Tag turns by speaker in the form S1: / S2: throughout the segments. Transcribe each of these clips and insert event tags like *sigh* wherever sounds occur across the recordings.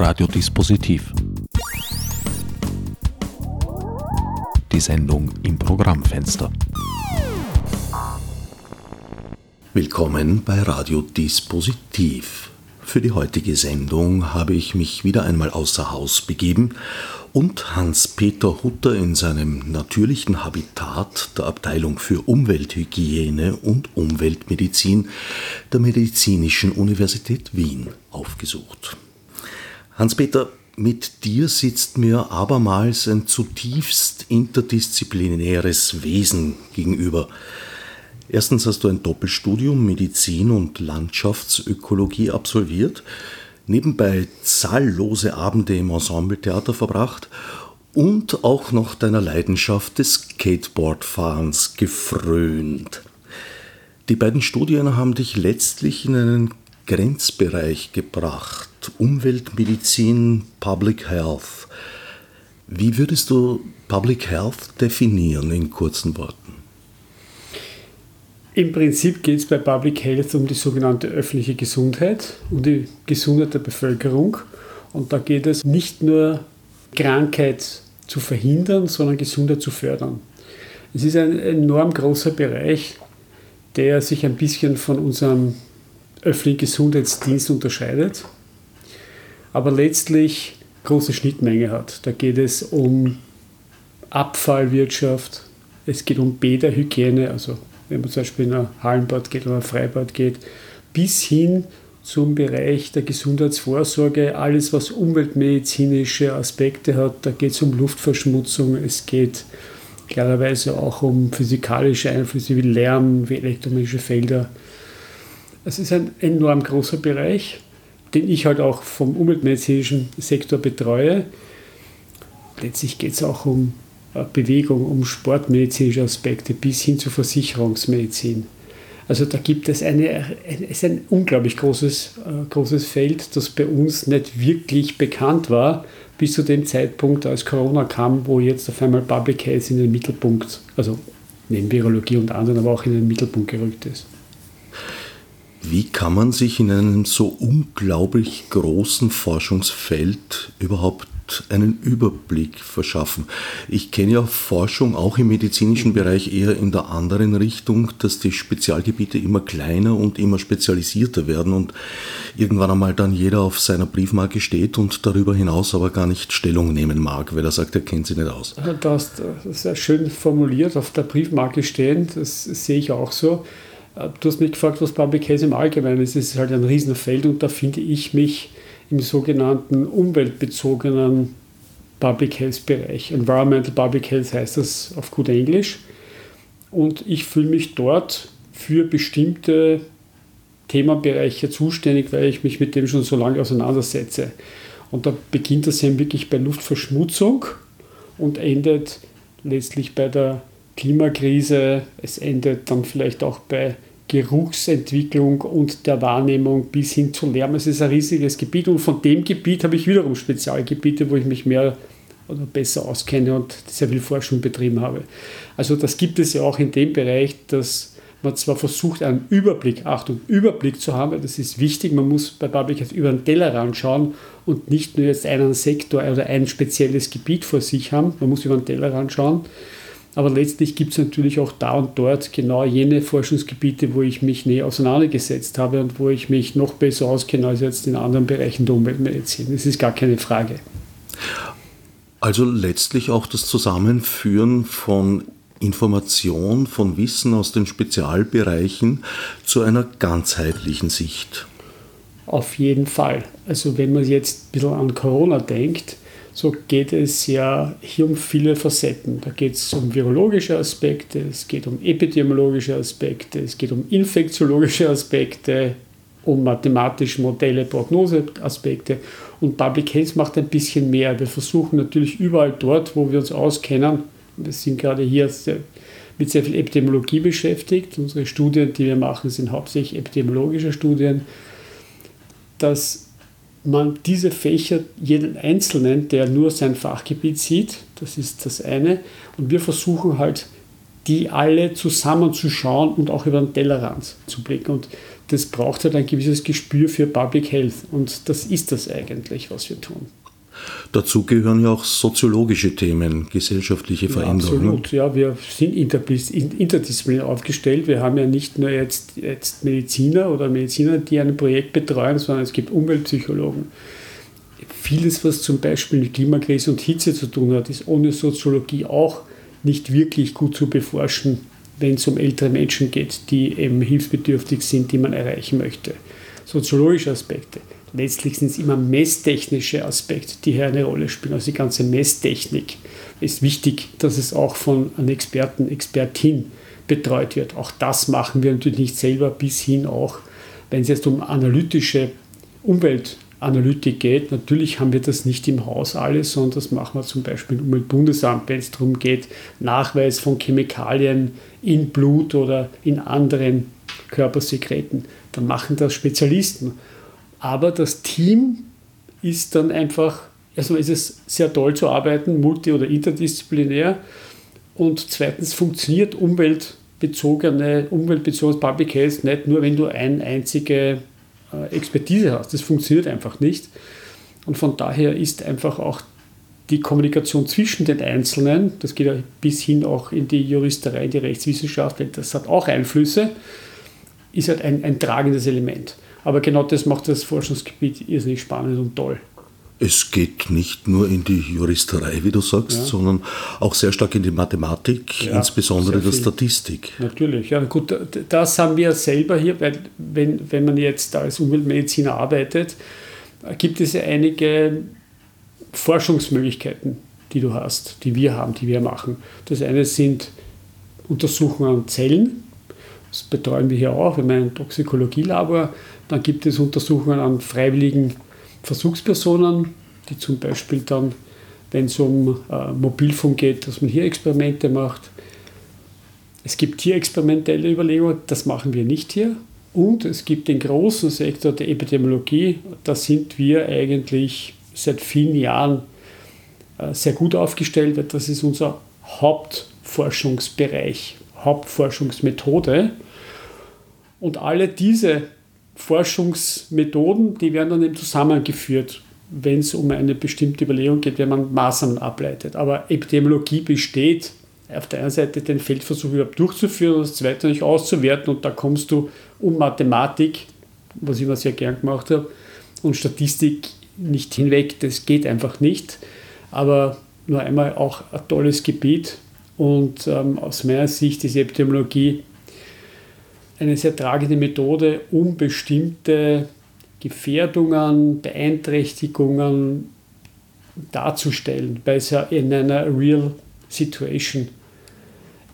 S1: Radiodispositiv. Die Sendung im Programmfenster. Willkommen bei Radiodispositiv. Für die heutige Sendung habe ich mich wieder einmal außer Haus begeben und Hans-Peter Hutter in seinem natürlichen Habitat der Abteilung für Umwelthygiene und Umweltmedizin der Medizinischen Universität Wien aufgesucht. Hans-Peter, mit dir sitzt mir abermals ein zutiefst interdisziplinäres Wesen gegenüber. Erstens hast du ein Doppelstudium Medizin und Landschaftsökologie absolviert nebenbei zahllose Abende im Ensembletheater verbracht und auch noch deiner Leidenschaft des Skateboardfahrens gefrönt. Die beiden Studien haben dich letztlich in einen Grenzbereich gebracht. Umweltmedizin, Public Health. Wie würdest du Public Health definieren in kurzen Worten?
S2: Im Prinzip geht es bei Public Health um die sogenannte öffentliche Gesundheit, um die Gesundheit der Bevölkerung. Und da geht es nicht nur Krankheit zu verhindern, sondern Gesundheit zu fördern. Es ist ein enorm großer Bereich, der sich ein bisschen von unserem öffentlichen Gesundheitsdienst unterscheidet, aber letztlich große Schnittmenge hat. Da geht es um Abfallwirtschaft, es geht um Bäderhygiene, also wenn man zum Beispiel in ein Hallenbad geht oder ein Freibad geht, bis hin zum Bereich der Gesundheitsvorsorge, alles was umweltmedizinische Aspekte hat. Da geht es um Luftverschmutzung, es geht klarerweise auch um physikalische Einflüsse wie Lärm, wie elektromagnetische Felder. Es ist ein enorm großer Bereich, den ich halt auch vom umweltmedizinischen Sektor betreue. Letztlich geht es auch um äh, Bewegung, um sportmedizinische Aspekte bis hin zur Versicherungsmedizin. Also da gibt es eine, es ein unglaublich großes, äh, großes Feld, das bei uns nicht wirklich bekannt war, bis zu dem Zeitpunkt, als Corona kam, wo jetzt auf einmal Public Health in den Mittelpunkt, also neben Virologie und anderen, aber auch in den Mittelpunkt gerückt ist.
S1: Wie kann man sich in einem so unglaublich großen Forschungsfeld überhaupt einen Überblick verschaffen. Ich kenne ja Forschung auch im medizinischen Bereich eher in der anderen Richtung, dass die Spezialgebiete immer kleiner und immer spezialisierter werden und irgendwann einmal dann jeder auf seiner Briefmarke steht und darüber hinaus aber gar nicht Stellung nehmen mag, weil er sagt, er kennt sie nicht aus.
S2: Du hast sehr schön formuliert, auf der Briefmarke stehen, das sehe ich auch so. Du hast mich gefragt, was Public Health im Allgemeinen ist. Es ist halt ein Riesenfeld und da finde ich mich im sogenannten umweltbezogenen Public Health Bereich. Environmental Public Health heißt das auf gut Englisch. Und ich fühle mich dort für bestimmte Themenbereiche zuständig, weil ich mich mit dem schon so lange auseinandersetze. Und da beginnt das eben wirklich bei Luftverschmutzung und endet letztlich bei der Klimakrise. Es endet dann vielleicht auch bei Geruchsentwicklung und der Wahrnehmung bis hin zu Lärm. Es ist ein riesiges Gebiet und von dem Gebiet habe ich wiederum Spezialgebiete, wo ich mich mehr oder besser auskenne und sehr viel Forschung betrieben habe. Also das gibt es ja auch in dem Bereich, dass man zwar versucht, einen Überblick, Achtung, Überblick zu haben, das ist wichtig, man muss bei Public Health über den Tellerrand schauen und nicht nur jetzt einen Sektor oder ein spezielles Gebiet vor sich haben, man muss über den Tellerrand schauen. Aber letztlich gibt es natürlich auch da und dort genau jene Forschungsgebiete, wo ich mich näher auseinandergesetzt habe und wo ich mich noch besser auskenne als jetzt in anderen Bereichen der Umweltmedizin. Das ist gar keine Frage.
S1: Also letztlich auch das Zusammenführen von Information, von Wissen aus den Spezialbereichen zu einer ganzheitlichen Sicht.
S2: Auf jeden Fall. Also wenn man jetzt ein bisschen an Corona denkt, so geht es ja hier um viele Facetten. Da geht es um virologische Aspekte, es geht um epidemiologische Aspekte, es geht um infektiologische Aspekte, um mathematische Modelle, Prognoseaspekte. Und Public Health macht ein bisschen mehr. Wir versuchen natürlich überall dort, wo wir uns auskennen, wir sind gerade hier mit sehr viel Epidemiologie beschäftigt. Unsere Studien, die wir machen, sind hauptsächlich epidemiologische Studien, dass man diese Fächer, jeden Einzelnen, der nur sein Fachgebiet sieht, das ist das eine. Und wir versuchen halt, die alle zusammenzuschauen und auch über den Tellerrand zu blicken. Und das braucht halt ein gewisses Gespür für Public Health. Und das ist das eigentlich, was wir tun.
S1: Dazu gehören ja auch soziologische Themen, gesellschaftliche Veränderungen.
S2: Ja, absolut, ja, wir sind interdisziplinär aufgestellt. Wir haben ja nicht nur jetzt, jetzt Mediziner oder Mediziner, die ein Projekt betreuen, sondern es gibt Umweltpsychologen. Vieles, was zum Beispiel mit Klimakrise und Hitze zu tun hat, ist ohne Soziologie auch nicht wirklich gut zu beforschen, wenn es um ältere Menschen geht, die eben hilfsbedürftig sind, die man erreichen möchte. Soziologische Aspekte letztlich sind es immer messtechnische Aspekte, die hier eine Rolle spielen. Also die ganze Messtechnik ist wichtig, dass es auch von einem Experten, Expertin betreut wird. Auch das machen wir natürlich nicht selber, bis hin auch, wenn es jetzt um analytische Umweltanalytik geht. Natürlich haben wir das nicht im Haus alles, sondern das machen wir zum Beispiel im Umweltbundesamt, wenn es darum geht, Nachweis von Chemikalien in Blut oder in anderen Körpersekreten. Dann machen das Spezialisten. Aber das Team ist dann einfach, erstmal ist es sehr toll zu arbeiten, multi- oder interdisziplinär. Und zweitens funktioniert umweltbezogene, umweltbezogenes Public Health nicht nur, wenn du eine einzige äh, Expertise hast. Das funktioniert einfach nicht. Und von daher ist einfach auch die Kommunikation zwischen den Einzelnen, das geht ja bis hin auch in die Juristerei, die Rechtswissenschaft, das hat auch Einflüsse, ist halt ein, ein tragendes Element. Aber genau das macht das Forschungsgebiet irrsinnig spannend und toll.
S1: Es geht nicht nur in die Juristerei, wie du sagst, ja. sondern auch sehr stark in die Mathematik, ja, insbesondere der Statistik.
S2: Natürlich, ja gut, das haben wir selber hier, weil wenn, wenn man jetzt als Umweltmediziner arbeitet, gibt es ja einige Forschungsmöglichkeiten, die du hast, die wir haben, die wir machen. Das eine sind Untersuchungen an Zellen, das betreuen wir hier auch, wir haben ein Toxikologielabor. Dann gibt es Untersuchungen an freiwilligen Versuchspersonen, die zum Beispiel dann, wenn es um äh, Mobilfunk geht, dass man hier Experimente macht. Es gibt hier experimentelle Überlegungen, das machen wir nicht hier. Und es gibt den großen Sektor der Epidemiologie, da sind wir eigentlich seit vielen Jahren äh, sehr gut aufgestellt, weil das ist unser Hauptforschungsbereich, Hauptforschungsmethode. Und alle diese Forschungsmethoden, die werden dann eben zusammengeführt, wenn es um eine bestimmte Überlegung geht, wenn man Maßnahmen ableitet. Aber Epidemiologie besteht auf der einen Seite den Feldversuch überhaupt durchzuführen und das zweite nicht auszuwerten und da kommst du um Mathematik, was ich immer sehr gern gemacht habe, und Statistik nicht hinweg, das geht einfach nicht. Aber nur einmal auch ein tolles Gebiet und ähm, aus meiner Sicht ist Epidemiologie eine sehr tragende Methode, um bestimmte Gefährdungen, Beeinträchtigungen darzustellen, bei in einer Real Situation.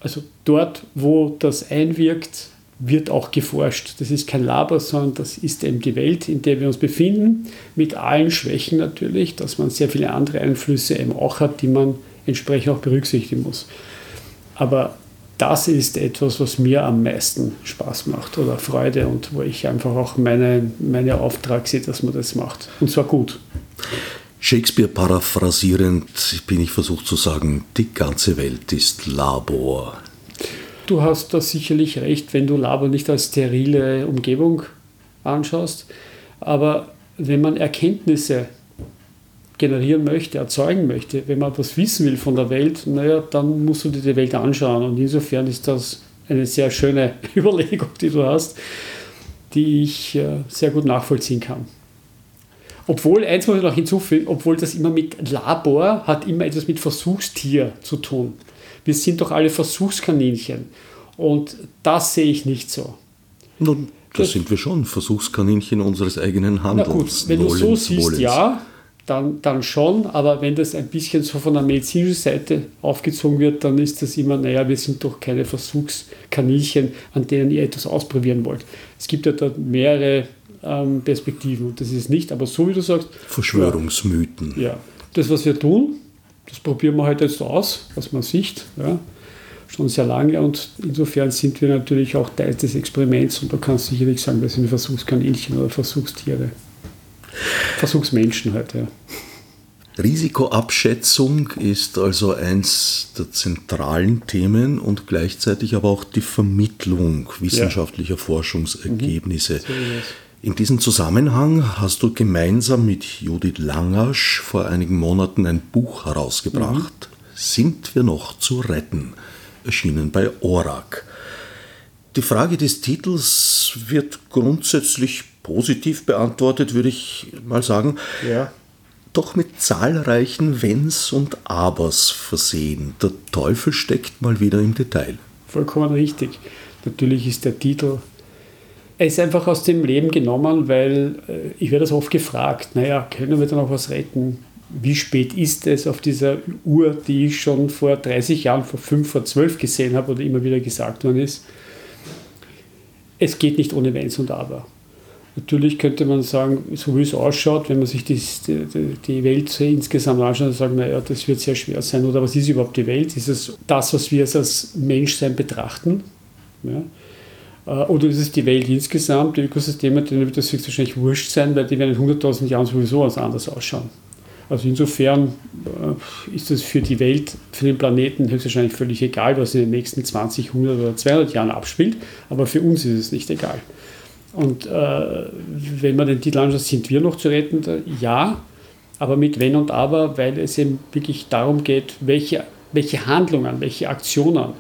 S2: Also dort, wo das einwirkt, wird auch geforscht. Das ist kein Laber, sondern das ist eben die Welt, in der wir uns befinden, mit allen Schwächen natürlich, dass man sehr viele andere Einflüsse eben auch hat, die man entsprechend auch berücksichtigen muss. Aber das ist etwas, was mir am meisten Spaß macht oder Freude und wo ich einfach auch meine, meine Auftrag sehe, dass man das macht. Und zwar gut.
S1: Shakespeare paraphrasierend bin ich versucht zu sagen, die ganze Welt ist Labor.
S2: Du hast da sicherlich recht, wenn du Labor nicht als sterile Umgebung anschaust. Aber wenn man Erkenntnisse generieren möchte, erzeugen möchte, wenn man was wissen will von der Welt, naja, dann musst du dir die Welt anschauen. Und insofern ist das eine sehr schöne *laughs* Überlegung, die du hast, die ich äh, sehr gut nachvollziehen kann. Obwohl, eins muss ich noch hinzufügen, obwohl das immer mit Labor hat immer etwas mit Versuchstier zu tun. Wir sind doch alle Versuchskaninchen. Und das sehe ich nicht so.
S1: Nun, das, das sind wir schon, Versuchskaninchen unseres eigenen Handels.
S2: Na gut, wenn du so siehst, Wohlens. ja, dann, dann schon, aber wenn das ein bisschen so von der medizinischen Seite aufgezogen wird, dann ist das immer, naja, wir sind doch keine Versuchskaninchen, an denen ihr etwas ausprobieren wollt. Es gibt ja da mehrere ähm, Perspektiven und das ist nicht, aber so wie du sagst.
S1: Verschwörungsmythen.
S2: Ja, das, was wir tun, das probieren wir halt jetzt aus, was man sieht, ja, schon sehr lange und insofern sind wir natürlich auch Teil des Experiments und kannst du sicherlich sagen, das sind Versuchskaninchen oder Versuchstiere. Versuchsmenschen halt, ja.
S1: Risikoabschätzung ist also eins der zentralen Themen und gleichzeitig aber auch die Vermittlung wissenschaftlicher ja. Forschungsergebnisse. Mhm. In diesem Zusammenhang hast du gemeinsam mit Judith Langasch vor einigen Monaten ein Buch herausgebracht. Mhm. Sind wir noch zu retten? Erschienen bei ORAC. Die Frage des Titels wird grundsätzlich positiv beantwortet, würde ich mal sagen. Ja doch mit zahlreichen Wenns und Abers versehen. Der Teufel steckt mal wieder im Detail.
S2: Vollkommen richtig. Natürlich ist der Titel er ist einfach aus dem Leben genommen, weil äh, ich werde das oft gefragt, naja, können wir da noch was retten? Wie spät ist es auf dieser Uhr, die ich schon vor 30 Jahren, vor 5, vor 12 gesehen habe oder immer wieder gesagt worden ist? Es geht nicht ohne Wenns und Aber. Natürlich könnte man sagen, so wie es ausschaut, wenn man sich die, die Welt insgesamt anschaut, dann sagen wir, ja, das wird sehr schwer sein. Oder was ist überhaupt die Welt? Ist es das, was wir als Menschsein betrachten? Ja? Äh, oder ist es die Welt insgesamt, die Ökosysteme, denen wird das höchstwahrscheinlich wurscht sein, weil die werden in 100.000 Jahren sowieso anders ausschauen. Also insofern äh, ist es für die Welt, für den Planeten höchstwahrscheinlich völlig egal, was in den nächsten 20, 100 oder 200 Jahren abspielt, aber für uns ist es nicht egal. Und äh, wenn man den Titel anschaut, sind wir noch zu retten? Ja, aber mit Wenn und Aber, weil es eben wirklich darum geht, welche, welche Handlungen, welche Aktionen,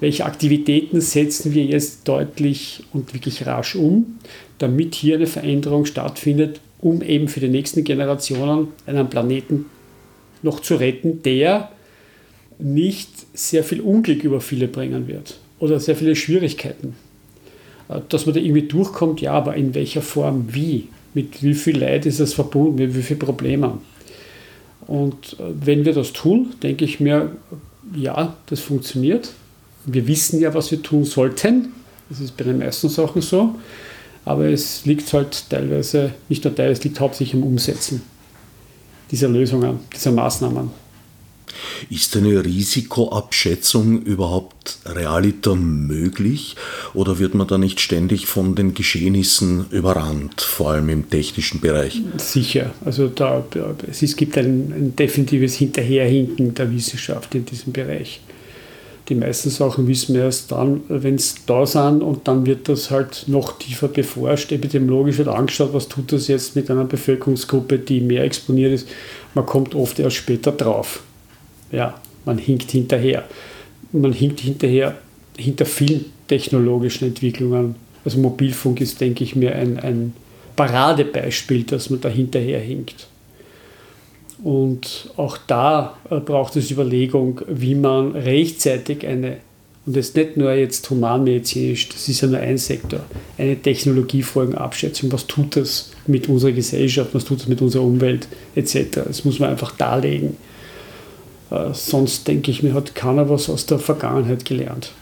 S2: welche Aktivitäten setzen wir jetzt deutlich und wirklich rasch um, damit hier eine Veränderung stattfindet, um eben für die nächsten Generationen einen Planeten noch zu retten, der nicht sehr viel Unglück über viele bringen wird oder sehr viele Schwierigkeiten. Äh, dass man da irgendwie durchkommt, ja, aber in welcher Form, wie? Mit wie viel Leid ist das verbunden, mit wie vielen Problemen? Und äh, wenn wir das tun, denke ich mir, ja, das funktioniert. Wir wissen ja, was wir tun sollten. Das ist bei den meisten Sachen so. Aber es liegt halt teilweise, nicht nur teilweise, es liegt hauptsächlich im Umsetzen dieser Lösungen, dieser Maßnahmen.
S1: Ist eine Risikoabschätzung überhaupt realiter möglich oder wird man da nicht ständig von den Geschehnissen überrannt, vor allem im technischen Bereich?
S2: Sicher. Also da, es gibt ein, ein definitives Hinterherhinken der Wissenschaft in diesem Bereich. Die meisten Sachen wissen wir erst dann, wenn es da sind und dann wird das halt noch tiefer beforscht. Epidemiologisch wird angeschaut, was tut das jetzt mit einer Bevölkerungsgruppe, die mehr exponiert ist. Man kommt oft erst später drauf ja, man hinkt hinterher. Man hinkt hinterher hinter vielen technologischen Entwicklungen. Also Mobilfunk ist, denke ich mir, ein, ein Paradebeispiel, dass man da hinterher hinkt. Und auch da äh, braucht es Überlegung, wie man rechtzeitig eine, und das ist nicht nur jetzt humanmedizinisch, das ist ja nur ein Sektor, eine Technologiefolgenabschätzung, was tut das mit unserer Gesellschaft, was tut das mit unserer Umwelt etc. Das muss man einfach darlegen. Äh, sonst denke ich mir, hat keiner was aus der Vergangenheit gelernt.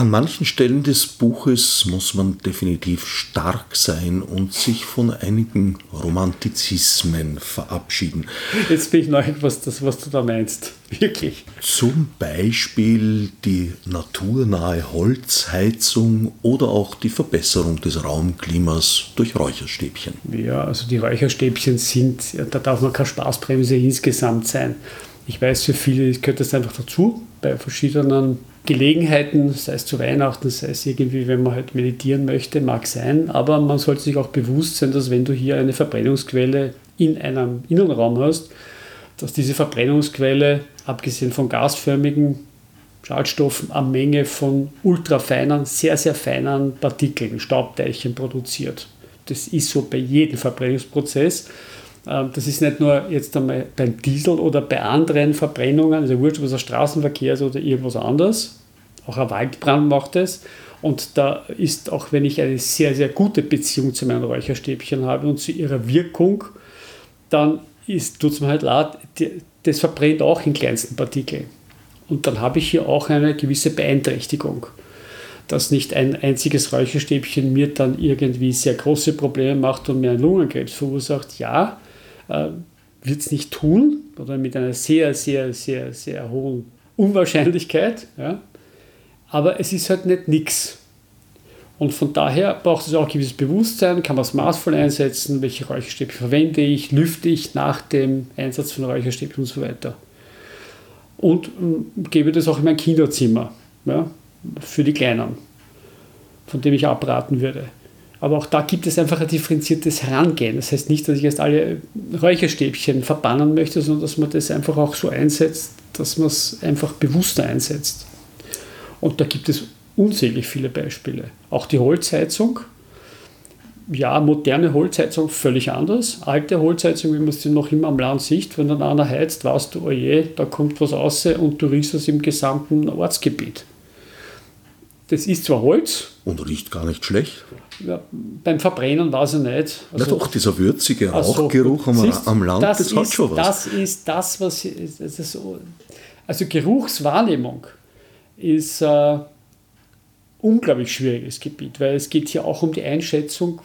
S1: An manchen Stellen des Buches muss man definitiv stark sein und sich von einigen Romantizismen verabschieden.
S2: Jetzt bin ich neugierig, was, das, was du da meinst. Wirklich.
S1: Zum Beispiel die naturnahe Holzheizung oder auch die Verbesserung des Raumklimas durch Räucherstäbchen.
S2: Ja, also die Räucherstäbchen sind, da darf man keine Spaßbremse insgesamt sein. Ich weiß, für viele gehört das einfach dazu, bei verschiedenen Gelegenheiten, sei es zu Weihnachten, sei es irgendwie, wenn man halt meditieren möchte, mag sein, aber man sollte sich auch bewusst sein, dass wenn du hier eine Verbrennungsquelle in einem Innenraum hast, dass diese Verbrennungsquelle, abgesehen von gasförmigen Schadstoffen, eine Menge von ultrafeinen, sehr, sehr feinen Partikeln, Staubteilchen produziert. Das ist so bei jedem Verbrennungsprozess. Ähm, das ist nicht nur jetzt einmal beim Diesel oder bei anderen Verbrennungen, also wurscht, ob es ein Straßenverkehr ist oder irgendwas anderes. Auch ein Waldbrand macht es. Und da ist, auch wenn ich eine sehr, sehr gute Beziehung zu meinen Räucherstäbchen habe und zu ihrer Wirkung, dann tut es mir halt leid, das verbrennt auch in kleinsten Partikeln. Und dann habe ich hier auch eine gewisse Beeinträchtigung. Dass nicht ein einziges Räucherstäbchen mir dann irgendwie sehr große Probleme macht und mir einen Lungenkrebs verursacht, ja, äh, wird es nicht tun oder mit einer sehr, sehr, sehr, sehr hohen Unwahrscheinlichkeit. Ja. Aber es ist halt nicht nichts. Und von daher braucht es auch ein gewisses Bewusstsein, kann man es maßvoll einsetzen, welche Räucherstäbchen verwende ich, lüfte ich nach dem Einsatz von Räucherstäbchen und so weiter. Und äh, gebe das auch in mein Kinderzimmer ja, für die Kleinen, von dem ich abraten würde. Aber auch da gibt es einfach ein differenziertes Herangehen. Das heißt nicht, dass ich jetzt alle Räucherstäbchen verbannen möchte, sondern dass man das einfach auch so einsetzt, dass man es einfach bewusster einsetzt. Und da gibt es unzählig viele Beispiele. Auch die Holzheizung. Ja, moderne Holzheizung völlig anders. Alte Holzheizung, wie man sie noch immer am Land sieht, wenn dann einer heizt, weißt du, oje, da kommt was raus und du riechst es im gesamten Ortsgebiet. Das ist zwar Holz.
S1: Und riecht gar nicht schlecht.
S2: Ja, beim Verbrennen weiß ich nicht.
S1: Also, Na doch, dieser würzige Rauchgeruch am, siehst, am Land,
S2: das, das hat schon was. Das ist das, was. Das ist, also Geruchswahrnehmung ist. Äh, unglaublich schwieriges Gebiet, weil es geht hier auch um die Einschätzung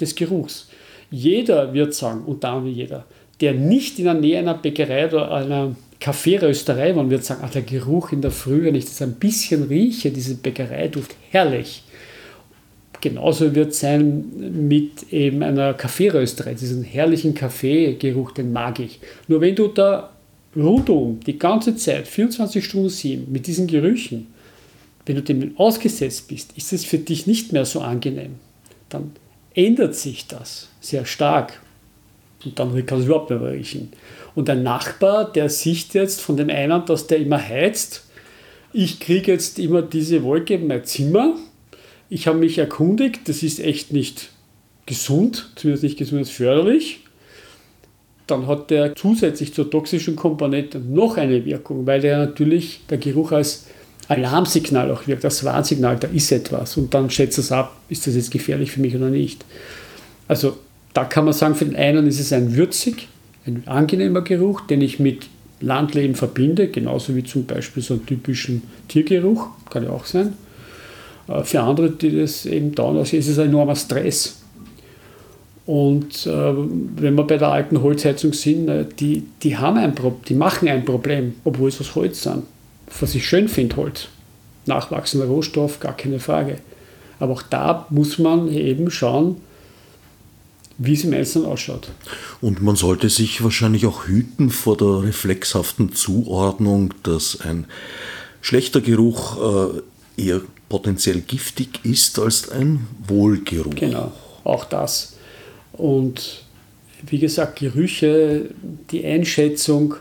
S2: des Geruchs. Jeder wird sagen, und damit jeder, der nicht in der Nähe einer Bäckerei oder einer Kaffeerösterei war, wird sagen, ach, der Geruch in der Früh, wenn ich das ein bisschen rieche, diese Bäckereiduft, herrlich. Genauso wird es sein mit eben einer Kaffeerösterei, diesen herrlichen Kaffeegeruch, den mag ich. Nur wenn du da rundum die ganze Zeit, 24 Stunden sieben, mit diesen Gerüchen wenn du dem ausgesetzt bist, ist es für dich nicht mehr so angenehm. Dann ändert sich das sehr stark. Und dann kann es überhaupt nicht mehr riechen. Und ein Nachbar, der sieht jetzt von dem einen, dass der immer heizt, ich kriege jetzt immer diese Wolke in mein Zimmer. Ich habe mich erkundigt, das ist echt nicht gesund, zumindest nicht gesundheitsförderlich. Dann hat der zusätzlich zur toxischen Komponente noch eine Wirkung, weil der natürlich der Geruch als Alarmsignal auch wirkt, das Warnsignal, da ist etwas. Und dann schätzt es ab, ist das jetzt gefährlich für mich oder nicht. Also da kann man sagen, für den einen ist es ein würzig, ein angenehmer Geruch, den ich mit Landleben verbinde, genauso wie zum Beispiel so einen typischen Tiergeruch, kann ja auch sein. Äh, für andere, die das eben dauern ist es ein enormer Stress. Und äh, wenn wir bei der alten Holzheizung sind, äh, die, die, haben ein Pro die machen ein Problem, obwohl es aus Holz sind was ich schön finde, Holz. Nachwachsender Rohstoff, gar keine Frage. Aber auch da muss man eben schauen, wie es im Einzelnen ausschaut.
S1: Und man sollte sich wahrscheinlich auch hüten vor der reflexhaften Zuordnung, dass ein schlechter Geruch äh, eher potenziell giftig ist als ein Wohlgeruch.
S2: Genau, auch das. Und wie gesagt, Gerüche, die Einschätzung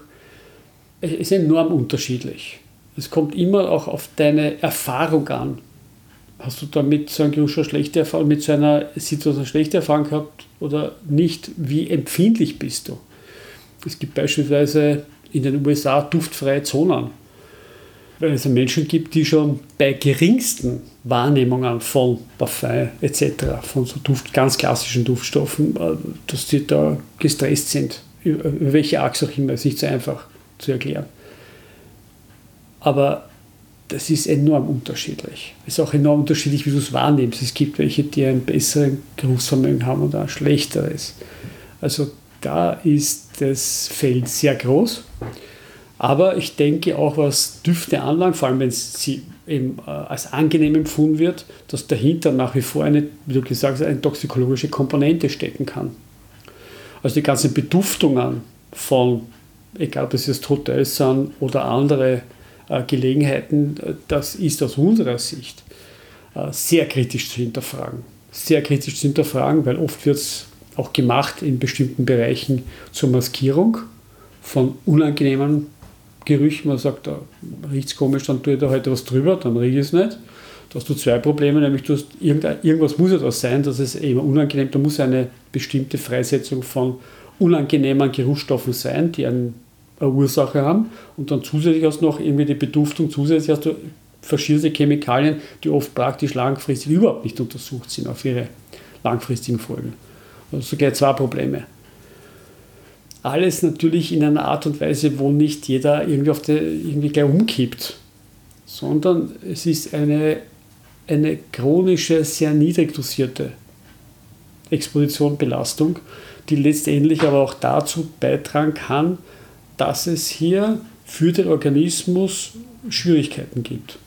S2: ist enorm unterschiedlich. Es kommt immer auch auf deine Erfahrung an. Hast du damit so einen schon schlechte Erfahrung, mit so einer Situation schlechte Erfahrung gehabt oder nicht? Wie empfindlich bist du? Es gibt beispielsweise in den USA duftfreie Zonen, weil es Menschen gibt, die schon bei geringsten Wahrnehmungen von Parfum etc., von so Duft, ganz klassischen Duftstoffen, äh, dass die da gestresst sind. Über welche Achse auch immer, ist nicht so einfach zu erklären. Aber das ist enorm unterschiedlich. Es ist auch enorm unterschiedlich, wie du es wahrnimmst. Es gibt welche, die ein besseres Geruchsvermögen haben und ein schlechteres. Also da ist das Feld sehr groß. Aber ich denke auch, was Düfte anlangt, vor allem wenn sie eben äh, als angenehm empfunden wird, dass dahinter nach wie vor eine, wie du gesagt hast, eine toxikologische Komponente stecken kann. Also die ganzen Beduftungen von, egal ob es jetzt Hotels sind oder andere äh, Gelegenheiten, das ist aus unserer Sicht äh, sehr kritisch zu hinterfragen. Sehr kritisch zu hinterfragen, weil oft wird es auch gemacht in bestimmten Bereichen zur Maskierung von unangenehmen Gerüchen. Man sagt, da riecht es komisch, dann tue ich da heute was drüber, dann rieche ich es nicht. Da hast du zwei Probleme, nämlich du hast irgendwas muss das sein, dass es eben unangenehm, da muss eine bestimmte Freisetzung von unangenehmen Geruchsstoffen sein, die einen eine Ursache haben und dann zusätzlich hast du noch irgendwie die Beduftung, zusätzlich hast du verschiedene Chemikalien, die oft praktisch langfristig überhaupt nicht untersucht sind auf ihre langfristigen Folgen. Also so gleich zwei Probleme. Alles natürlich in einer Art und Weise, wo nicht jeder irgendwie, auf der, irgendwie gleich umkippt, sondern es ist eine, eine chronische, sehr niedrig dosierte Exposition, Belastung, die letztendlich aber auch dazu beitragen kann, dass es hier für den Organismus Schwierigkeiten gibt.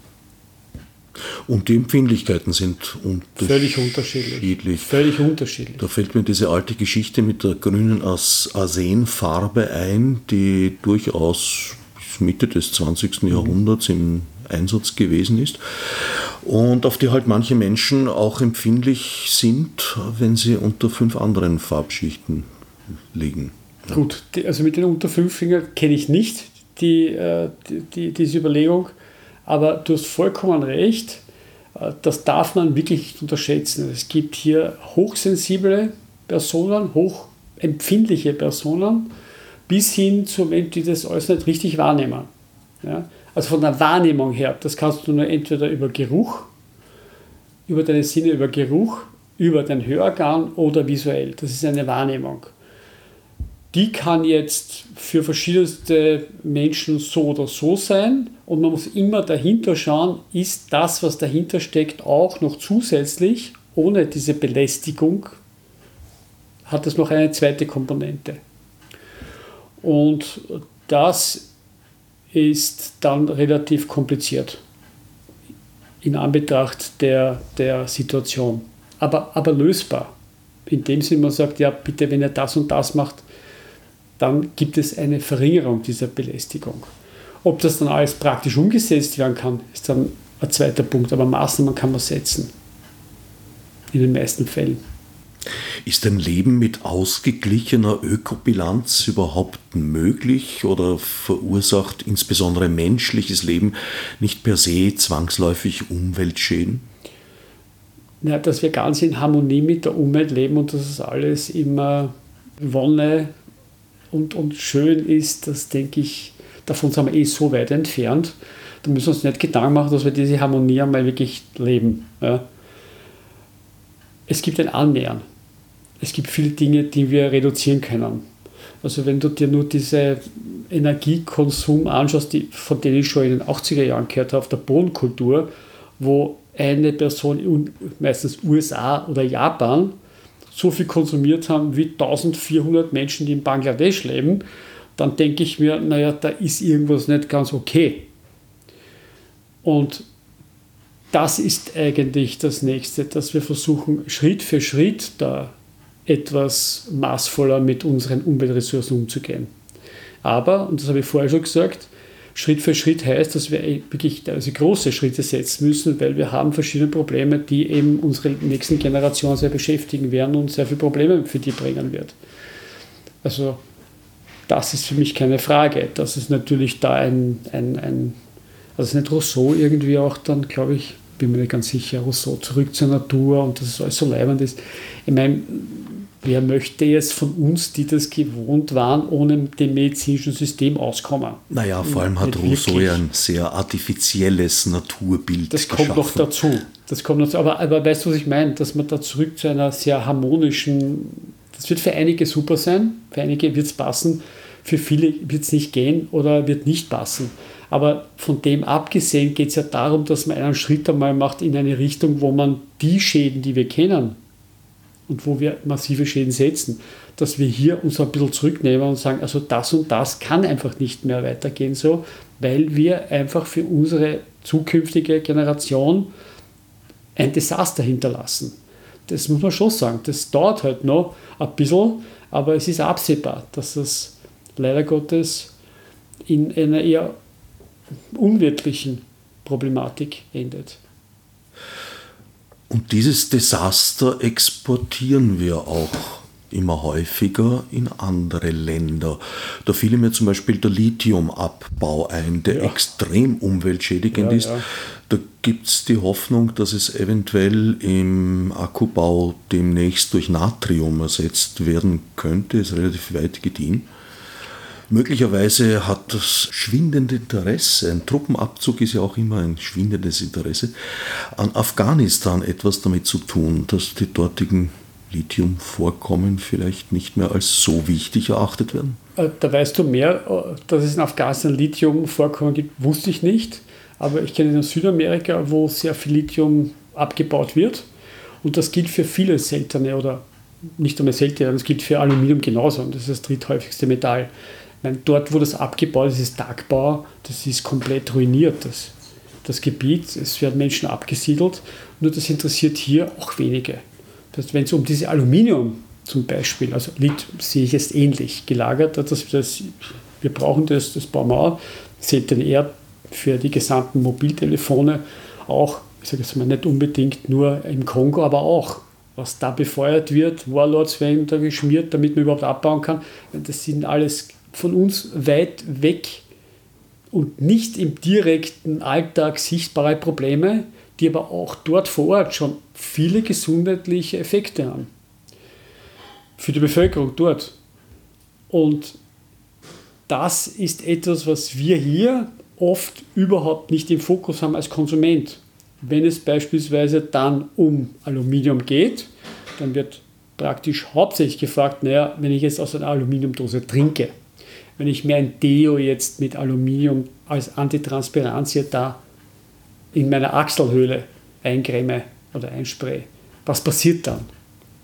S1: Und die Empfindlichkeiten sind
S2: völlig unterschiedlich.
S1: Völlig unterschiedlich. Da fällt mir diese alte Geschichte mit der grünen Arsenfarbe ein, die durchaus Mitte des 20. Mhm. Jahrhunderts im Einsatz gewesen ist und auf die halt manche Menschen auch empfindlich sind, wenn sie unter fünf anderen Farbschichten liegen.
S2: Gut, also mit den unter fünf Fingern kenne ich nicht die, äh, die, die, diese Überlegung, aber du hast vollkommen recht, äh, das darf man wirklich nicht unterschätzen. Es gibt hier hochsensible Personen, hochempfindliche Personen, bis hin zu Menschen, die das alles nicht richtig wahrnehmen. Ja? Also von der Wahrnehmung her, das kannst du nur entweder über Geruch, über deine Sinne, über Geruch, über dein Hörorgan oder visuell. Das ist eine Wahrnehmung. Die kann jetzt für verschiedenste Menschen so oder so sein und man muss immer dahinter schauen, ist das, was dahinter steckt, auch noch zusätzlich, ohne diese Belästigung, hat es noch eine zweite Komponente. Und das ist dann relativ kompliziert in Anbetracht der, der Situation. Aber, aber lösbar. In dem Sinne, man sagt, ja, bitte, wenn ihr das und das macht, dann gibt es eine Verringerung dieser Belästigung. Ob das dann alles praktisch umgesetzt werden kann, ist dann ein zweiter Punkt. Aber Maßnahmen kann man setzen. In den meisten Fällen.
S1: Ist ein Leben mit ausgeglichener Ökobilanz überhaupt möglich oder verursacht insbesondere menschliches Leben nicht per se zwangsläufig Umweltschäden?
S2: Ja, dass wir ganz in Harmonie mit der Umwelt leben und dass es alles immer Wonne und, und schön ist, das denke ich, davon sind wir eh so weit entfernt. Da müssen wir uns nicht Gedanken machen, dass wir diese Harmonie einmal wirklich leben. Ja. Es gibt ein Annähern es gibt viele Dinge, die wir reduzieren können. Also wenn du dir nur diese Energiekonsum anschaust, die, von denen ich schon in den 80er Jahren gehört habe, auf der Bodenkultur, wo eine Person, meistens USA oder Japan, so viel konsumiert haben wie 1400 Menschen, die in Bangladesch leben, dann denke ich mir, naja, da ist irgendwas nicht ganz okay. Und das ist eigentlich das Nächste, dass wir versuchen, Schritt für Schritt da etwas maßvoller mit unseren Umweltressourcen umzugehen. Aber, und das habe ich vorher schon gesagt, Schritt für Schritt heißt, dass wir wirklich also große Schritte setzen müssen, weil wir haben verschiedene Probleme, die eben unsere nächsten Generationen sehr beschäftigen werden und sehr viele Probleme für die bringen wird. Also das ist für mich keine Frage. Das ist natürlich da ein, ein, ein also nicht Rousseau irgendwie auch dann, glaube ich, bin mir nicht ganz sicher, Rousseau zurück zur Natur und dass es alles so leibend ist. Ich meine, Wer möchte jetzt von uns, die das gewohnt waren, ohne dem medizinischen System auskommen?
S1: Naja, vor allem hat Rousseau ja ein sehr artifizielles Naturbild
S2: Das kommt noch dazu. Das kommt noch, aber, aber weißt du, was ich meine? Dass man da zurück zu einer sehr harmonischen, das wird für einige super sein, für einige wird es passen, für viele wird es nicht gehen oder wird nicht passen. Aber von dem abgesehen geht es ja darum, dass man einen Schritt einmal macht in eine Richtung, wo man die Schäden, die wir kennen, und wo wir massive Schäden setzen, dass wir hier uns ein bisschen zurücknehmen und sagen, also das und das kann einfach nicht mehr weitergehen so, weil wir einfach für unsere zukünftige Generation ein Desaster hinterlassen. Das muss man schon sagen. Das dauert halt noch ein bisschen, aber es ist absehbar, dass es leider Gottes in einer eher unwirtlichen Problematik endet.
S1: Und dieses Desaster exportieren wir auch immer häufiger in andere Länder. Da fiel mir zum Beispiel der Lithiumabbau ein, der ja. extrem umweltschädigend ja, ist. Ja. Da gibt es die Hoffnung, dass es eventuell im Akkubau demnächst durch Natrium ersetzt werden könnte. Ist relativ weit gediehen. Möglicherweise hat das schwindende Interesse, ein Truppenabzug ist ja auch immer ein schwindendes Interesse, an Afghanistan etwas damit zu tun, dass die dortigen Lithiumvorkommen vielleicht nicht mehr als so wichtig erachtet werden?
S2: Äh, da weißt du mehr, äh, dass es in Afghanistan Lithiumvorkommen gibt, wusste ich nicht. Aber ich kenne in Südamerika, wo sehr viel Lithium abgebaut wird. Und das gilt für viele seltene oder nicht einmal seltene, das gilt für Aluminium genauso. Und das ist das dritthäufigste Metall. Meine, dort, wo das abgebaut ist, ist Tagbau, das ist komplett ruiniert. Das, das Gebiet, es werden Menschen abgesiedelt, nur das interessiert hier auch wenige. Wenn es um diese Aluminium zum Beispiel, also liegt, sehe ich jetzt ähnlich gelagert, dass das, wir brauchen das, das bauen wir auch, ZNR für die gesamten Mobiltelefone, auch, ich sage jetzt mal nicht unbedingt nur im Kongo, aber auch was da befeuert wird, Warlords werden da geschmiert, damit man überhaupt abbauen kann. Das sind alles von uns weit weg und nicht im direkten Alltag sichtbare Probleme, die aber auch dort vor Ort schon viele gesundheitliche Effekte haben. Für die Bevölkerung dort. Und das ist etwas, was wir hier oft überhaupt nicht im Fokus haben als Konsument. Wenn es beispielsweise dann um Aluminium geht, dann wird praktisch hauptsächlich gefragt, naja, wenn ich jetzt aus einer Aluminiumdose trinke, wenn ich mir ein Deo jetzt mit Aluminium als Antitranspiranzia da in meiner Achselhöhle eincreme oder einspraye, was passiert dann?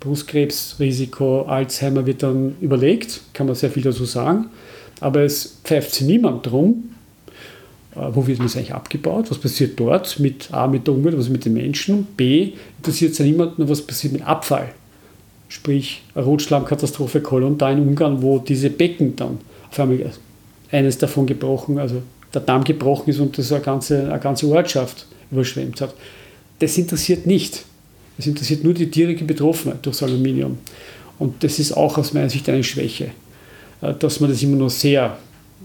S2: Brustkrebsrisiko, Alzheimer wird dann überlegt, kann man sehr viel dazu sagen, aber es pfeift sich niemand drum, äh, wo wird das eigentlich abgebaut, was passiert dort mit A, mit der Umwelt, was mit den Menschen, B, interessiert es ja niemanden, was passiert mit Abfall. Sprich, Rotschlammkatastrophe Kolon da in Ungarn, wo diese Becken dann auf einmal eines davon gebrochen, also der Damm gebrochen ist und das eine ganze, eine ganze Ortschaft überschwemmt hat. Das interessiert nicht. Es interessiert nur die direkte Betroffenheit durchs Aluminium. Und das ist auch aus meiner Sicht eine Schwäche, äh, dass man das immer nur sehr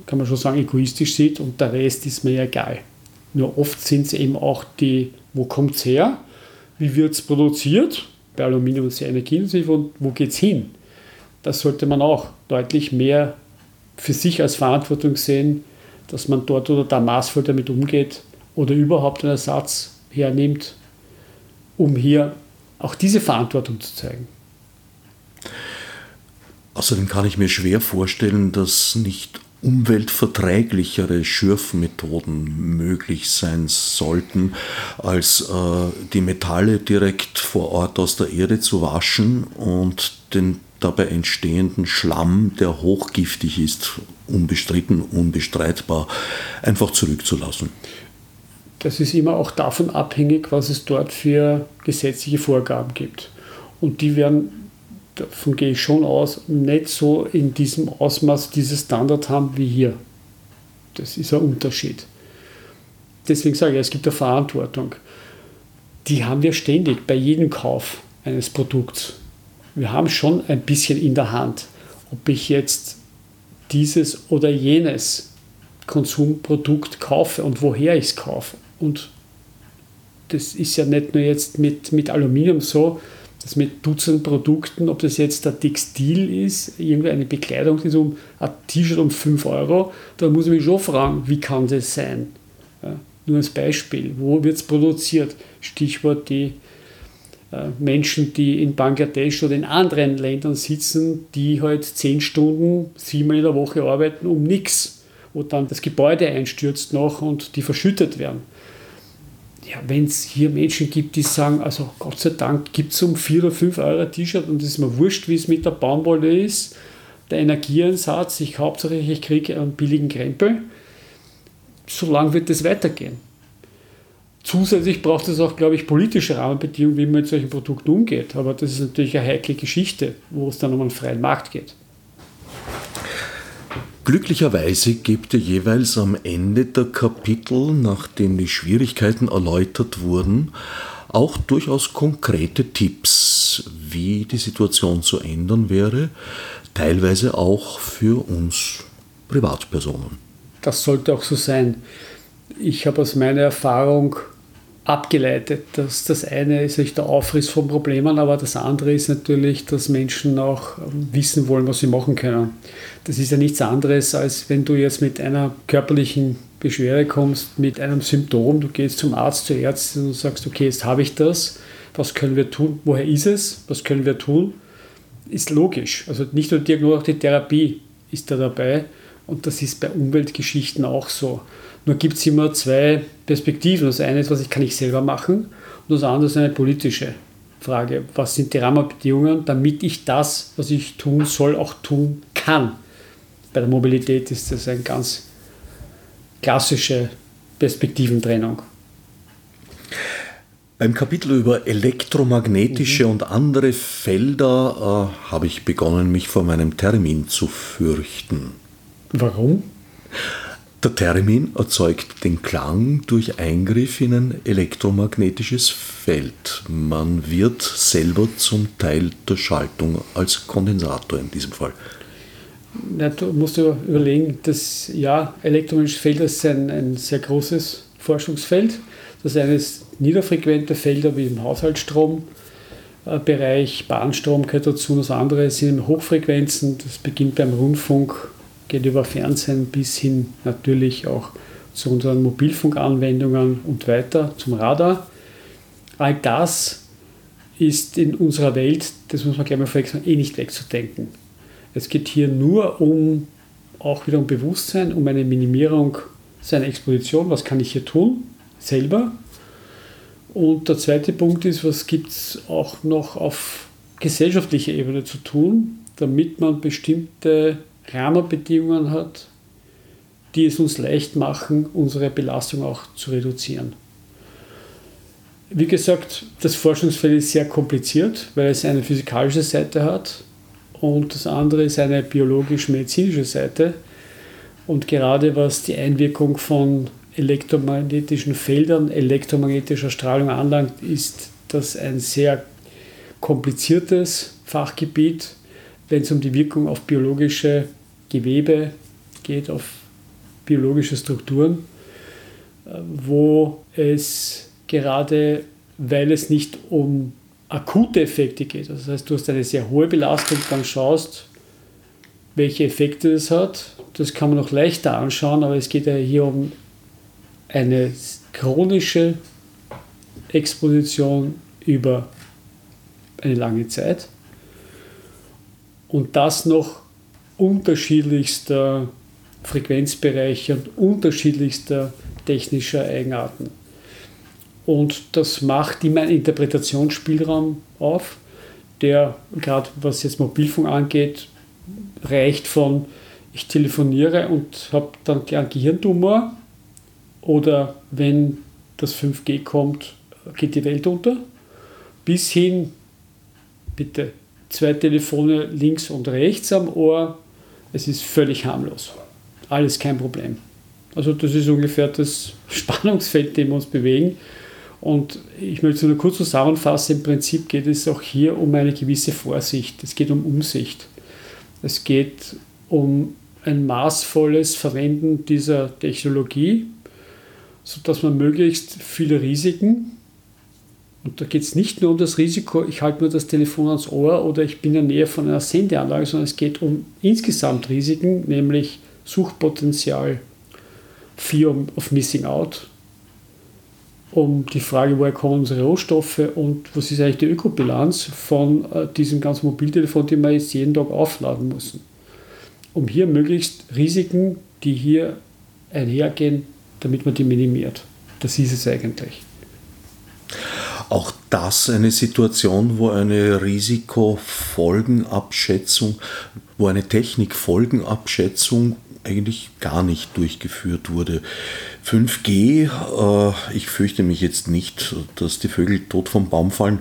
S2: kann man schon sagen, egoistisch sieht und der Rest ist mir egal. Nur oft sind es eben auch die, wo kommt es her, wie wird es produziert, bei Aluminium sehr energieintensiv und wo geht es hin. Das sollte man auch deutlich mehr für sich als Verantwortung sehen, dass man dort oder da maßvoll damit umgeht oder überhaupt einen Ersatz hernimmt, um hier auch diese Verantwortung zu zeigen.
S1: Außerdem kann ich mir schwer vorstellen, dass nicht umweltverträglichere Schürfmethoden möglich sein sollten, als äh, die Metalle direkt vor Ort aus der Erde zu waschen und den dabei entstehenden Schlamm, der hochgiftig ist, unbestritten, unbestreitbar, einfach zurückzulassen.
S2: Das ist immer auch davon abhängig, was es dort für gesetzliche Vorgaben gibt. Und die werden davon gehe ich schon aus, nicht so in diesem Ausmaß diese Standard haben wie hier. Das ist ein Unterschied. Deswegen sage ich, es gibt eine Verantwortung. Die haben wir ständig bei jedem Kauf eines Produkts. Wir haben schon ein bisschen in der Hand, ob ich jetzt dieses oder jenes Konsumprodukt kaufe und woher ich es kaufe. Und das ist ja nicht nur jetzt mit, mit Aluminium so, das mit Dutzend Produkten, ob das jetzt ein Textil ist, irgendeine Bekleidung, ist um ein T-Shirt um 5 Euro, da muss ich mich schon fragen, wie kann das sein? Ja, nur als Beispiel, wo wird es produziert? Stichwort die Menschen, die in Bangladesch oder in anderen Ländern sitzen, die halt 10 Stunden, siebenmal in der Woche arbeiten um nichts, wo dann das Gebäude einstürzt noch und die verschüttet werden ja, wenn es hier Menschen gibt, die sagen, also Gott sei Dank gibt es um 4 oder 5 Euro T-Shirt und es ist mir wurscht, wie es mit der Baumwolle ist, der Energieinsatz, ich hauptsächlich ich kriege einen billigen Krempel, so lange wird das weitergehen. Zusätzlich braucht es auch, glaube ich, politische Rahmenbedingungen, wie man mit solchen Produkten umgeht. Aber das ist natürlich eine heikle Geschichte, wo es dann um einen freien Markt geht.
S1: Glücklicherweise gibt er jeweils am Ende der Kapitel, nachdem die Schwierigkeiten erläutert wurden, auch durchaus konkrete Tipps, wie die Situation zu ändern wäre, teilweise auch für uns Privatpersonen.
S2: Das sollte auch so sein. Ich habe aus meiner Erfahrung abgeleitet, dass das eine ist der Aufriss von Problemen, aber das andere ist natürlich, dass Menschen auch wissen wollen, was sie machen können. Das ist ja nichts anderes, als wenn du jetzt mit einer körperlichen Beschwerde kommst, mit einem Symptom, du gehst zum Arzt, zur Ärztin und sagst, okay, jetzt habe ich das, was können wir tun, woher ist es, was können wir tun, ist logisch. Also nicht nur die Diagnose, auch die Therapie ist da dabei und das ist bei Umweltgeschichten auch so. Nur gibt es immer zwei Perspektiven. Das eine ist, was ich kann ich selber machen und das andere ist eine politische Frage. Was sind die Rahmenbedingungen, damit ich das, was ich tun soll, auch tun kann? Bei der Mobilität ist das eine ganz klassische Perspektiventrennung.
S1: Beim Kapitel über elektromagnetische mhm. und andere Felder äh, habe ich begonnen, mich vor meinem Termin zu fürchten.
S2: Warum?
S1: Der Termin erzeugt den Klang durch Eingriff in ein elektromagnetisches Feld. Man wird selber zum Teil der Schaltung als Kondensator in diesem Fall.
S2: Ja, du musst dir überlegen, dass ja, elektromagnetische Felder ist ein, ein sehr großes Forschungsfeld. Das eine ist niederfrequente Felder wie im Haushaltsstrombereich, Bahnstrom gehört dazu, das andere sind Hochfrequenzen, das beginnt beim Rundfunk, geht über Fernsehen bis hin natürlich auch zu unseren Mobilfunkanwendungen und weiter zum Radar. All das ist in unserer Welt, das muss man gleich mal vorweg sagen, eh nicht wegzudenken. Es geht hier nur um auch wieder um Bewusstsein, um eine Minimierung seiner Exposition. Was kann ich hier tun? Selber. Und der zweite Punkt ist, was gibt es auch noch auf gesellschaftlicher Ebene zu tun, damit man bestimmte Rahmenbedingungen hat, die es uns leicht machen, unsere Belastung auch zu reduzieren. Wie gesagt, das Forschungsfeld ist sehr kompliziert, weil es eine physikalische Seite hat und das andere ist eine biologisch-medizinische Seite. Und gerade was die Einwirkung von elektromagnetischen Feldern, elektromagnetischer Strahlung anlangt, ist das ein sehr kompliziertes Fachgebiet, wenn es um die Wirkung auf biologische Gewebe geht, auf biologische Strukturen, wo es gerade, weil es nicht um akute Effekte geht, das heißt, du hast eine sehr hohe Belastung, dann schaust, welche Effekte es hat. Das kann man noch leichter anschauen, aber es geht ja hier um eine chronische Exposition über eine lange Zeit. Und das noch unterschiedlichster Frequenzbereiche und unterschiedlichster technischer Eigenarten. Und das macht immer einen Interpretationsspielraum auf, der gerade was jetzt Mobilfunk angeht, reicht von ich telefoniere und habe dann einen Gehirntumor oder wenn das 5G kommt, geht die Welt unter, bis hin, bitte, zwei Telefone links und rechts am Ohr, es ist völlig harmlos. Alles kein Problem. Also das ist ungefähr das *laughs* Spannungsfeld, dem wir uns bewegen. Und ich möchte es nur kurz zusammenfassen, im Prinzip geht es auch hier um eine gewisse Vorsicht. Es geht um Umsicht. Es geht um ein maßvolles Verwenden dieser Technologie, sodass man möglichst viele Risiken, und da geht es nicht nur um das Risiko, ich halte nur das Telefon ans Ohr oder ich bin in der Nähe von einer Sendeanlage, sondern es geht um insgesamt Risiken, nämlich Suchpotenzial, Fear of Missing Out, um die Frage, woher kommen unsere Rohstoffe und was ist eigentlich die Ökobilanz von äh, diesem ganzen Mobiltelefon, den wir jetzt jeden Tag aufladen müssen. Um hier möglichst Risiken, die hier einhergehen, damit man die minimiert. Das ist es eigentlich.
S1: Auch das eine Situation, wo eine Risikofolgenabschätzung, wo eine Technikfolgenabschätzung eigentlich gar nicht durchgeführt wurde. 5G, äh, ich fürchte mich jetzt nicht, dass die Vögel tot vom Baum fallen,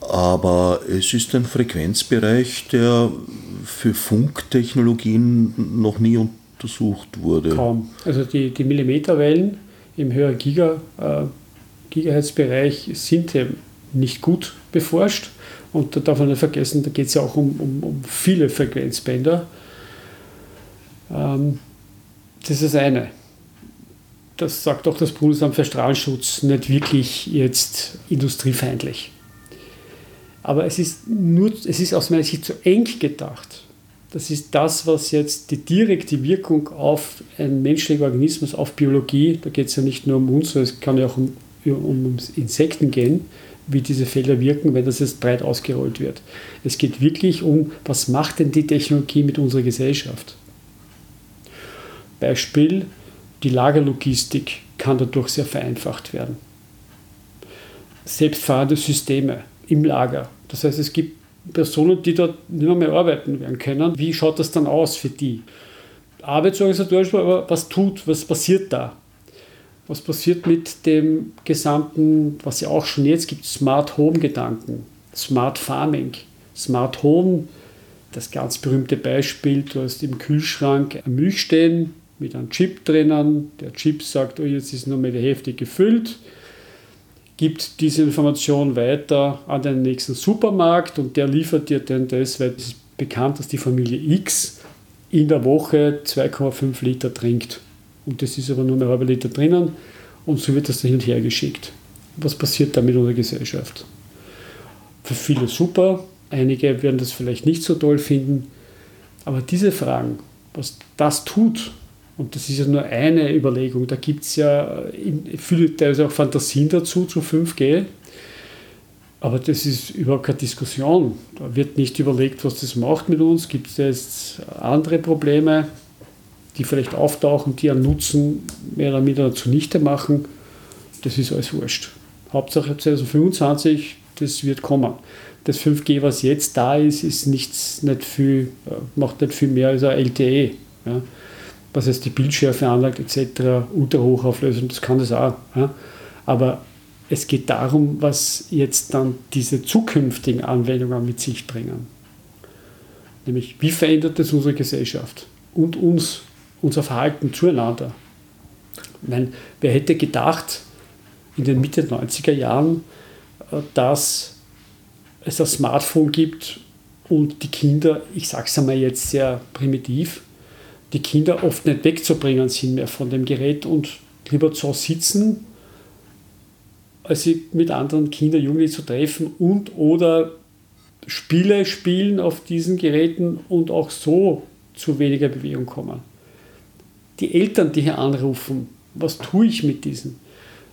S1: aber es ist ein Frequenzbereich, der für Funktechnologien noch nie untersucht wurde.
S2: Kaum. Also die, die Millimeterwellen im höheren Giga, äh, Gigahertz-Bereich sind eben nicht gut beforscht. Und da darf man nicht vergessen, da geht es ja auch um, um, um viele Frequenzbänder. Ähm, das ist das eine. Das sagt auch das Bundesamt für Strahlenschutz nicht wirklich jetzt industriefeindlich. Aber es ist, nur, es ist aus meiner Sicht zu eng gedacht. Das ist das, was jetzt die direkte Wirkung auf einen menschlichen Organismus, auf Biologie, da geht es ja nicht nur um uns, sondern es kann ja auch um, um Insekten gehen, wie diese Felder wirken, wenn das jetzt breit ausgerollt wird. Es geht wirklich um, was macht denn die Technologie mit unserer Gesellschaft? Beispiel, die Lagerlogistik kann dadurch sehr vereinfacht werden. Selbstfahrende Systeme im Lager. Das heißt, es gibt Personen, die dort nicht mehr, mehr arbeiten werden können. Wie schaut das dann aus für die? Arbeitsorganisatorisch, aber was tut, was passiert da? Was passiert mit dem gesamten, was ja auch schon jetzt gibt, Smart Home Gedanken, Smart Farming, Smart Home, das ganz berühmte Beispiel, du hast im Kühlschrank Milch stehen mit einem Chip drinnen, der Chip sagt, oh, jetzt ist nur mehr die Hälfte gefüllt, gibt diese Information weiter an den nächsten Supermarkt und der liefert dir dann das, weil es ist bekannt, dass die Familie X in der Woche 2,5 Liter trinkt. Und das ist aber nur ein halber Liter drinnen und so wird das hin und her geschickt. Was passiert da mit unserer Gesellschaft? Für viele super, einige werden das vielleicht nicht so toll finden, aber diese Fragen, was das tut, und das ist ja nur eine Überlegung, da gibt es ja viele teilweise auch Fantasien dazu zu 5G, aber das ist überhaupt keine Diskussion. Da wird nicht überlegt, was das macht mit uns. Gibt es jetzt andere Probleme? Die vielleicht auftauchen, die einen Nutzen mehr oder minder zunichte machen, das ist alles wurscht. Hauptsache 2025, das wird kommen. Das 5G, was jetzt da ist, ist nichts, nicht viel, äh, macht nicht viel mehr als ein LTE. Ja. Was heißt die Bildschärfe anlagt etc., Unterhochauflösung, das kann das auch. Ja. Aber es geht darum, was jetzt dann diese zukünftigen Anwendungen mit sich bringen. Nämlich, wie verändert das unsere Gesellschaft und uns unser Verhalten zueinander. Ich meine, wer hätte gedacht in den Mitte 90er Jahren, äh, dass es das Smartphone gibt und die Kinder, ich sage es einmal jetzt sehr primitiv, die Kinder oft nicht wegzubringen sind mehr von dem Gerät und lieber zu sitzen, als sie mit anderen Kindern, Jugendlichen zu treffen und oder Spiele spielen auf diesen Geräten und auch so zu weniger Bewegung kommen die Eltern, die hier anrufen, was tue ich mit diesen?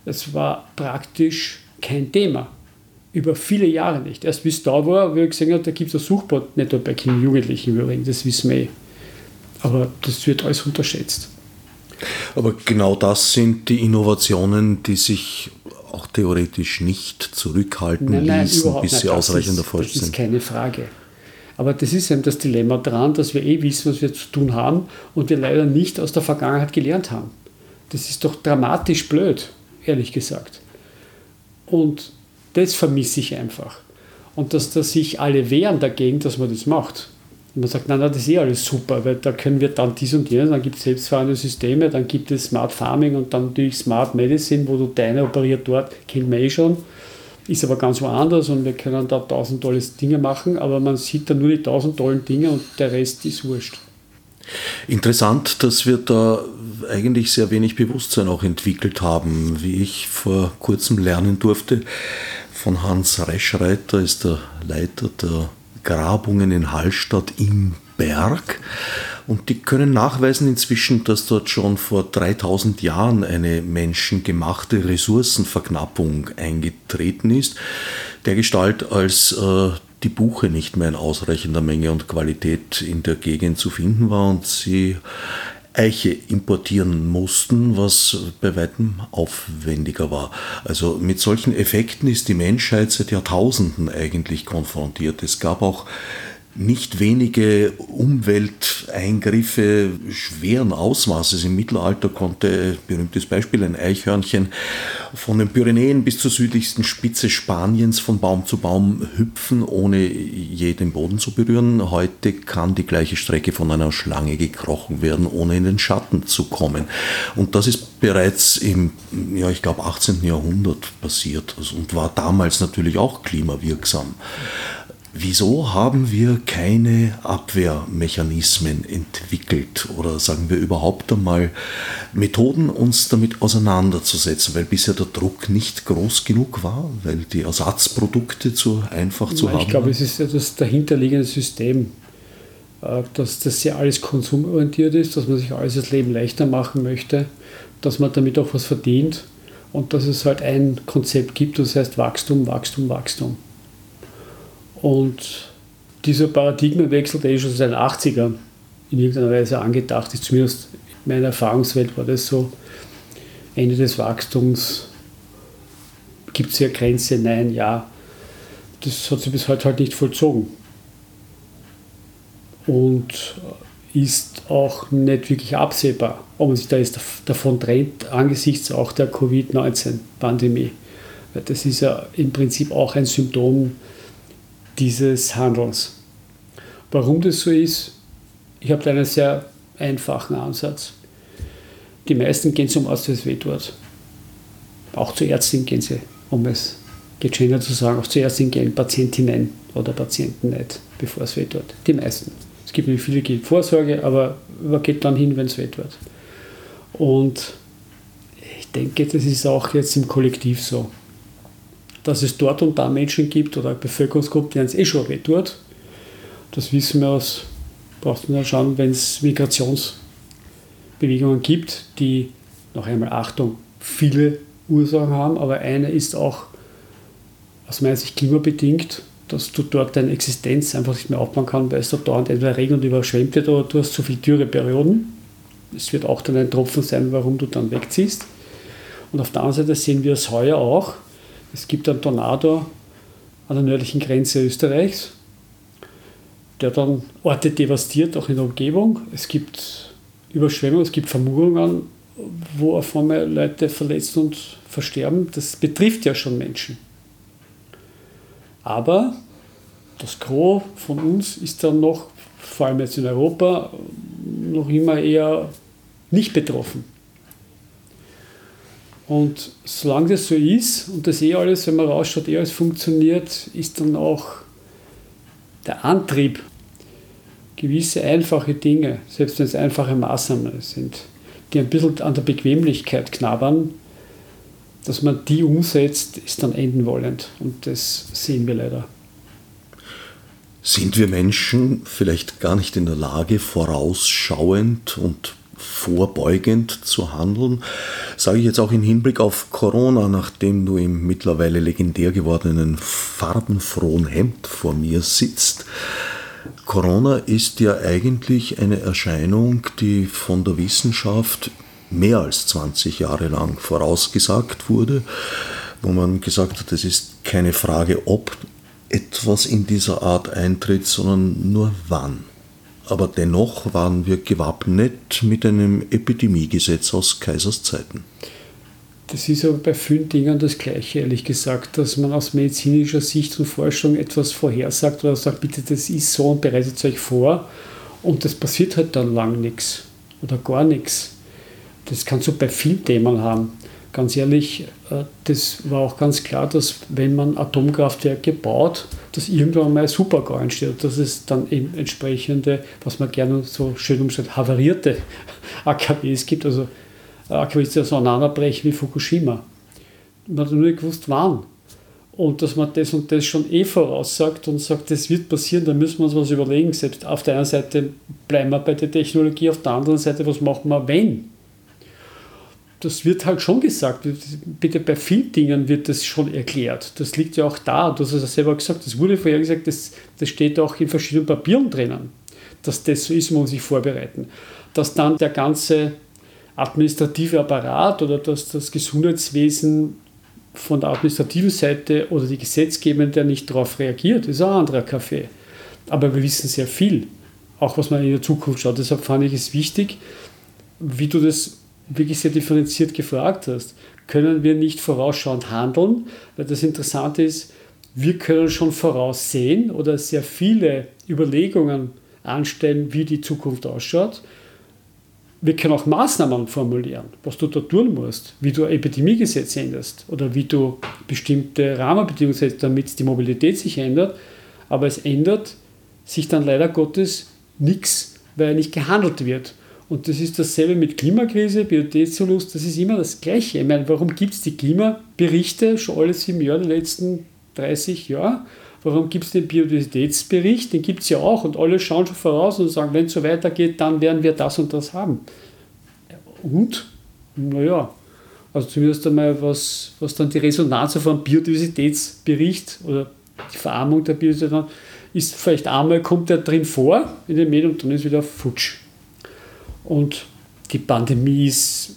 S2: Das war praktisch kein Thema. Über viele Jahre nicht. Erst bis da war, wo ich gesehen habe, da gibt es ein Suchbot, nicht nur bei Kindern Jugendlichen übrigens, das wissen wir eh. Aber das wird alles unterschätzt.
S1: Aber genau das sind die Innovationen, die sich auch theoretisch nicht zurückhalten nein, nein, ließen, bis sie ausreichend erforscht sind.
S2: Das ist keine Frage. Aber das ist eben das Dilemma dran, dass wir eh wissen, was wir zu tun haben und wir leider nicht aus der Vergangenheit gelernt haben. Das ist doch dramatisch blöd, ehrlich gesagt. Und das vermisse ich einfach. Und dass da sich alle wehren dagegen, dass man das macht. Und man sagt, nein, nein, das ist eh alles super, weil da können wir dann dies und jenes, dann gibt es selbstfahrende Systeme, dann gibt es Smart Farming und dann natürlich Smart Medicine, wo du deine operiert dort, kennt man eh schon ist aber ganz woanders und wir können da tausend tolle Dinge machen, aber man sieht da nur die tausend tollen Dinge und der Rest ist wurscht.
S1: Interessant, dass wir da eigentlich sehr wenig Bewusstsein auch entwickelt haben, wie ich vor kurzem lernen durfte. Von Hans Reschreiter ist der Leiter der Grabungen in Hallstatt im Berg. Und die können nachweisen inzwischen, dass dort schon vor 3000 Jahren eine menschengemachte Ressourcenverknappung eingetreten ist, der Gestalt als äh, die Buche nicht mehr in ausreichender Menge und Qualität in der Gegend zu finden war und sie Eiche importieren mussten, was bei weitem aufwendiger war. Also mit solchen Effekten ist die Menschheit seit Jahrtausenden eigentlich konfrontiert. Es gab auch nicht wenige Umwelteingriffe schweren Ausmaßes. Im Mittelalter konnte, berühmtes Beispiel, ein Eichhörnchen von den Pyrenäen bis zur südlichsten Spitze Spaniens von Baum zu Baum hüpfen, ohne je den Boden zu berühren. Heute kann die gleiche Strecke von einer Schlange gekrochen werden, ohne in den Schatten zu kommen. Und das ist bereits im, ja, ich glaube, 18. Jahrhundert passiert und war damals natürlich auch klimawirksam. Wieso haben wir keine Abwehrmechanismen entwickelt oder sagen wir überhaupt einmal Methoden, uns damit auseinanderzusetzen, weil bisher der Druck nicht groß genug war, weil die Ersatzprodukte zu einfach zu
S2: ich
S1: haben?
S2: Ich glaube, es ist das dahinterliegende System, äh, dass das ja alles konsumorientiert ist, dass man sich alles das Leben leichter machen möchte, dass man damit auch was verdient und dass es halt ein Konzept gibt, das heißt Wachstum, Wachstum, Wachstum. Und dieser Paradigmenwechsel, der ist schon seit den 80ern in irgendeiner Weise angedacht ist, zumindest in meiner Erfahrungswelt war das so, Ende des Wachstums, gibt es hier Grenze, nein, ja. Das hat sich bis heute halt nicht vollzogen. Und ist auch nicht wirklich absehbar, ob man sich da jetzt davon trennt, angesichts auch der Covid-19-Pandemie. Das ist ja im Prinzip auch ein Symptom dieses Handelns. Warum das so ist, ich habe da einen sehr einfachen Ansatz. Die meisten gehen zum Arzt, wenn es weh tut. Auch zur Ärztin gehen sie, um es gegendert zu sagen, auch zur Ärztin gehen Patientinnen oder Patienten nicht, bevor es weh tut. Die meisten. Es gibt nicht viele, die Vorsorge, aber man geht dann hin, wenn es weh tut. Und ich denke, das ist auch jetzt im Kollektiv so dass es dort und da Menschen gibt oder Bevölkerungsgruppen, denen es eh schon weh tut. Das wissen wir aus, braucht man ja schauen, wenn es Migrationsbewegungen gibt, die, noch einmal Achtung, viele Ursachen haben, aber eine ist auch aus meiner Sicht klimabedingt, dass du dort deine Existenz einfach nicht mehr aufbauen kannst, weil es da dauernd entweder regnet und überschwemmt wird oder du hast zu viele Dürreperioden. Es wird auch dann ein Tropfen sein, warum du dann wegziehst. Und auf der anderen Seite sehen wir es heuer auch, es gibt einen Tornado an der nördlichen Grenze Österreichs, der dann Orte devastiert, auch in der Umgebung. Es gibt Überschwemmungen, es gibt Vermurungen, wo auf einmal Leute verletzt und versterben. Das betrifft ja schon Menschen. Aber das Gros von uns ist dann noch, vor allem jetzt in Europa, noch immer eher nicht betroffen. Und solange das so ist und das eh alles, wenn man rausschaut, eh alles funktioniert, ist dann auch der Antrieb, gewisse einfache Dinge, selbst wenn es einfache Maßnahmen sind, die ein bisschen an der Bequemlichkeit knabbern, dass man die umsetzt, ist dann enden wollend. Und das sehen wir leider.
S1: Sind wir Menschen vielleicht gar nicht in der Lage, vorausschauend und vorbeugend zu handeln. Sage ich jetzt auch im Hinblick auf Corona, nachdem du im mittlerweile legendär gewordenen farbenfrohen Hemd vor mir sitzt. Corona ist ja eigentlich eine Erscheinung, die von der Wissenschaft mehr als 20 Jahre lang vorausgesagt wurde, wo man gesagt hat, es ist keine Frage, ob etwas in dieser Art eintritt, sondern nur wann aber dennoch waren wir gewappnet mit einem Epidemiegesetz aus Kaisers Zeiten.
S2: Das ist aber bei vielen Dingen das Gleiche, ehrlich gesagt, dass man aus medizinischer Sicht und Forschung etwas vorhersagt oder sagt, bitte, das ist so und bereitet euch vor und das passiert halt dann lang nichts oder gar nichts. Das kannst du bei vielen Themen haben ganz ehrlich, äh, das war auch ganz klar, dass wenn man Atomkraftwerke baut, dass irgendwann mal Supergau entsteht, dass es dann eben entsprechende, was man gerne so schön umschreibt, havarierte AKWs *laughs* gibt, also AKWs, die auseinanderbrechen wie Fukushima. Man hat nur nicht gewusst, wann. Und dass man das und das schon eh voraussagt und sagt, das wird passieren, dann müssen wir uns was überlegen. Selbst auf der einen Seite bleiben wir bei der Technologie, auf der anderen Seite, was machen wir, wenn? Das wird halt schon gesagt. Bitte bei vielen Dingen wird das schon erklärt. Das liegt ja auch da. Du hast es ja selber gesagt, das wurde vorher gesagt, das, das steht auch in verschiedenen Papieren drinnen, dass das so ist, man muss sich vorbereiten. Dass dann der ganze administrative Apparat oder dass das Gesundheitswesen von der administrativen Seite oder die Gesetzgebende nicht darauf reagiert, ist ein anderer Kaffee. Aber wir wissen sehr viel, auch was man in der Zukunft schaut. Deshalb fand ich es wichtig, wie du das wirklich sehr differenziert gefragt hast, können wir nicht vorausschauend handeln, weil das Interessante ist, wir können schon voraussehen oder sehr viele Überlegungen anstellen, wie die Zukunft ausschaut. Wir können auch Maßnahmen formulieren, was du da tun musst, wie du ein Epidemiegesetz änderst oder wie du bestimmte Rahmenbedingungen setzt, damit die Mobilität sich ändert. Aber es ändert sich dann leider Gottes nichts, weil nicht gehandelt wird. Und das ist dasselbe mit Klimakrise, Biodiversitätsverlust, das ist immer das Gleiche. Ich meine, warum gibt es die Klimaberichte schon alle sieben Jahre, die letzten 30 Jahre? Warum gibt es den Biodiversitätsbericht? Den gibt es ja auch und alle schauen schon voraus und sagen, wenn es so weitergeht, dann werden wir das und das haben. Und, naja, also zumindest einmal, was, was dann die Resonanz auf einem Biodiversitätsbericht oder die Verarmung der Biodiversität ist, vielleicht einmal kommt der drin vor in den Medien und dann ist wieder futsch. Und die Pandemie ist,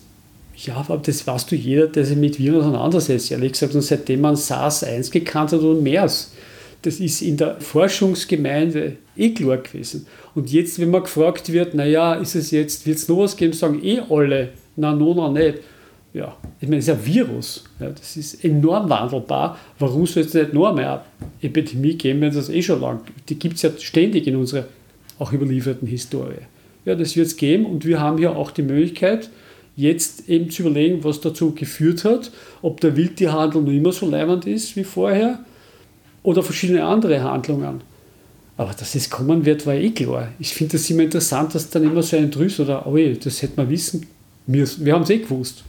S2: ja, das weißt du jeder, der sich mit Viren auseinandersetzt, ehrlich gesagt. Und seitdem man SARS-1 gekannt hat und MERS, das ist in der Forschungsgemeinde eh klar gewesen. Und jetzt, wenn man gefragt wird, naja, ist es jetzt, wird es noch was geben, sagen eh alle, na, no, noch nicht. Ja, ich meine, es ist ein Virus. Ja, das ist enorm wandelbar. Warum soll es nicht noch mehr Epidemie geben, wenn es das eh schon lang gibt? Die gibt es ja ständig in unserer auch überlieferten Historie. Ja, das wird es geben und wir haben ja auch die Möglichkeit, jetzt eben zu überlegen, was dazu geführt hat, ob der Wildtierhandel noch immer so leibend ist wie vorher oder verschiedene andere Handlungen. Aber dass es kommen wird, war eh klar. Ich finde das immer interessant, dass dann immer so ein Drüs oder, oh das hätte man wissen müssen. Wir haben es eh gewusst.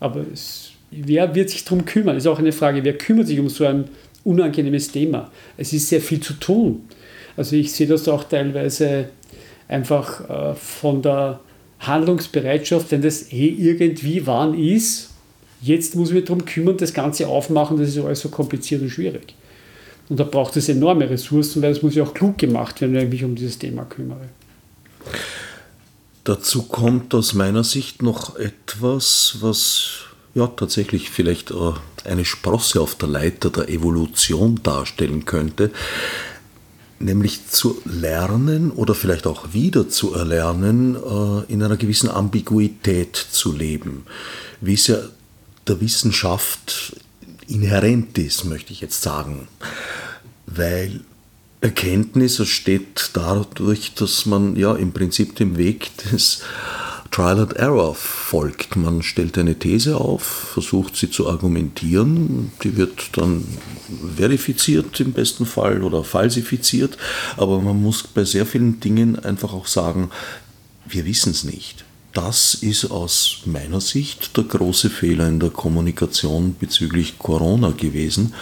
S2: Aber es, wer wird sich darum kümmern? Ist auch eine Frage, wer kümmert sich um so ein unangenehmes Thema? Es ist sehr viel zu tun. Also ich sehe das auch teilweise einfach äh, von der Handlungsbereitschaft, wenn das eh irgendwie wann ist. Jetzt muss ich mich darum kümmern, das Ganze aufmachen, das ist alles so kompliziert und schwierig. Und da braucht es enorme Ressourcen, weil es muss ja auch klug gemacht werden, wenn ich mich um dieses Thema kümmere.
S1: Dazu kommt aus meiner Sicht noch etwas, was ja tatsächlich vielleicht äh, eine Sprosse auf der Leiter der Evolution darstellen könnte, nämlich zu lernen oder vielleicht auch wieder zu erlernen, äh, in einer gewissen Ambiguität zu leben, wie es ja der Wissenschaft inhärent ist, möchte ich jetzt sagen. Weil Erkenntnis entsteht dadurch, dass man ja im Prinzip dem Weg des Trial and Error folgt. Man stellt eine These auf, versucht sie zu argumentieren, die wird dann verifiziert im besten Fall oder falsifiziert, aber man muss bei sehr vielen Dingen einfach auch sagen, wir wissen es nicht. Das ist aus meiner Sicht der große Fehler in der Kommunikation bezüglich Corona gewesen,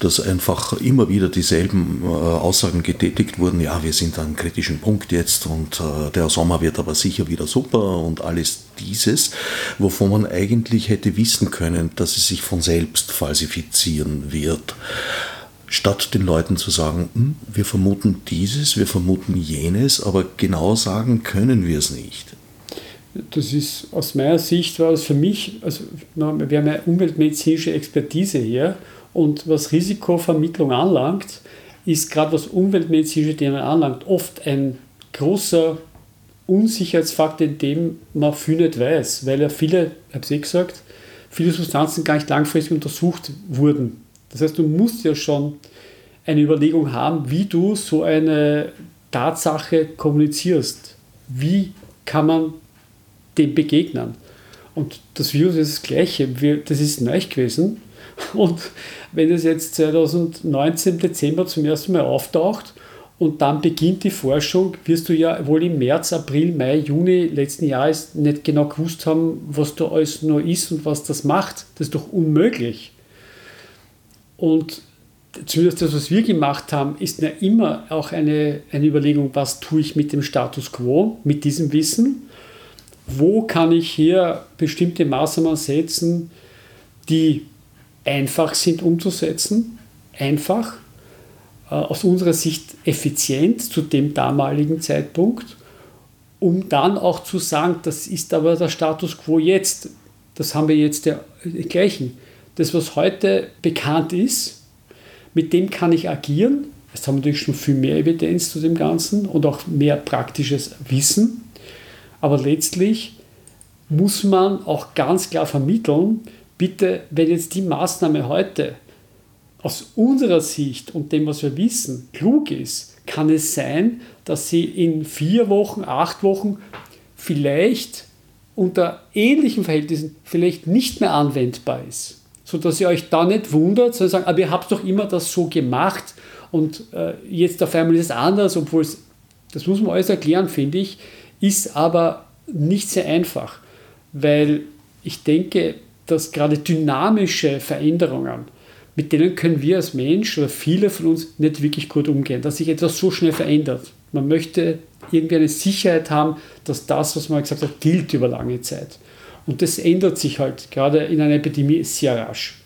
S1: dass einfach immer wieder dieselben äh, Aussagen getätigt wurden, ja, wir sind an einem kritischen Punkt jetzt und äh, der Sommer wird aber sicher wieder super und alles dieses, wovon man eigentlich hätte wissen können, dass es sich von selbst falsifizieren wird. Statt den Leuten zu sagen, hm, wir vermuten dieses, wir vermuten jenes, aber genau sagen können wir es nicht
S2: das ist aus meiner Sicht war es für mich, also wir haben eine umweltmedizinische Expertise hier und was Risikovermittlung anlangt, ist gerade was umweltmedizinische Themen anlangt, oft ein großer Unsicherheitsfaktor, in dem man viel nicht weiß, weil ja viele, ich habe es eh gesagt, viele Substanzen gar nicht langfristig untersucht wurden. Das heißt, du musst ja schon eine Überlegung haben, wie du so eine Tatsache kommunizierst. Wie kann man dem begegnen. Und das Virus ist das Gleiche. das ist neu gewesen. Und wenn es jetzt 2019 Dezember zum ersten Mal auftaucht und dann beginnt die Forschung, wirst du ja wohl im März, April, Mai, Juni letzten Jahres nicht genau gewusst haben, was da alles noch ist und was das macht. Das ist doch unmöglich. Und zumindest das, was wir gemacht haben, ist ja immer auch eine, eine Überlegung, was tue ich mit dem Status quo, mit diesem Wissen wo kann ich hier bestimmte Maßnahmen setzen, die einfach sind umzusetzen, einfach, äh, aus unserer Sicht effizient zu dem damaligen Zeitpunkt, um dann auch zu sagen, das ist aber der Status quo jetzt, das haben wir jetzt der, gleichen. Das, was heute bekannt ist, mit dem kann ich agieren. Jetzt haben wir natürlich schon viel mehr Evidenz zu dem Ganzen und auch mehr praktisches Wissen. Aber letztlich muss man auch ganz klar vermitteln, bitte, wenn jetzt die Maßnahme heute aus unserer Sicht und dem, was wir wissen, klug ist, kann es sein, dass sie in vier Wochen, acht Wochen vielleicht unter ähnlichen Verhältnissen vielleicht nicht mehr anwendbar ist. Sodass ihr euch da nicht wundert, sondern sagt, aber ihr habt doch immer das so gemacht und äh, jetzt auf einmal ist es anders, obwohl es, das muss man alles erklären, finde ich, ist aber nicht sehr einfach, weil ich denke, dass gerade dynamische Veränderungen, mit denen können wir als Mensch oder viele von uns nicht wirklich gut umgehen, dass sich etwas so schnell verändert. Man möchte irgendwie eine Sicherheit haben, dass das, was man gesagt hat, gilt über lange Zeit. Und das ändert sich halt gerade in einer Epidemie sehr rasch.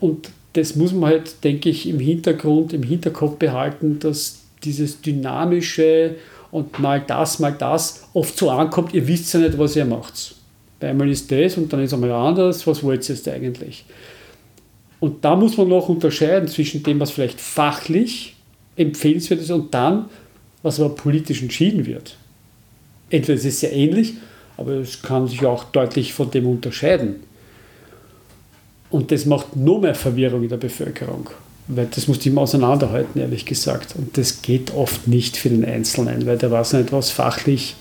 S2: Und das muss man halt, denke ich, im Hintergrund, im Hinterkopf behalten, dass dieses dynamische und mal das, mal das oft so ankommt, ihr wisst ja nicht, was ihr macht. Einmal ist das und dann ist einmal anders, was wollt ihr jetzt eigentlich? Und da muss man noch unterscheiden zwischen dem, was vielleicht fachlich empfehlenswert ist und dann, was aber politisch entschieden wird. Entweder es ist sehr ähnlich, aber es kann sich auch deutlich von dem unterscheiden. Und das macht nur mehr Verwirrung in der Bevölkerung. Weil das muss die immer auseinanderhalten, ehrlich gesagt. Und das geht oft nicht für den Einzelnen, weil der weiß nicht, was fachlich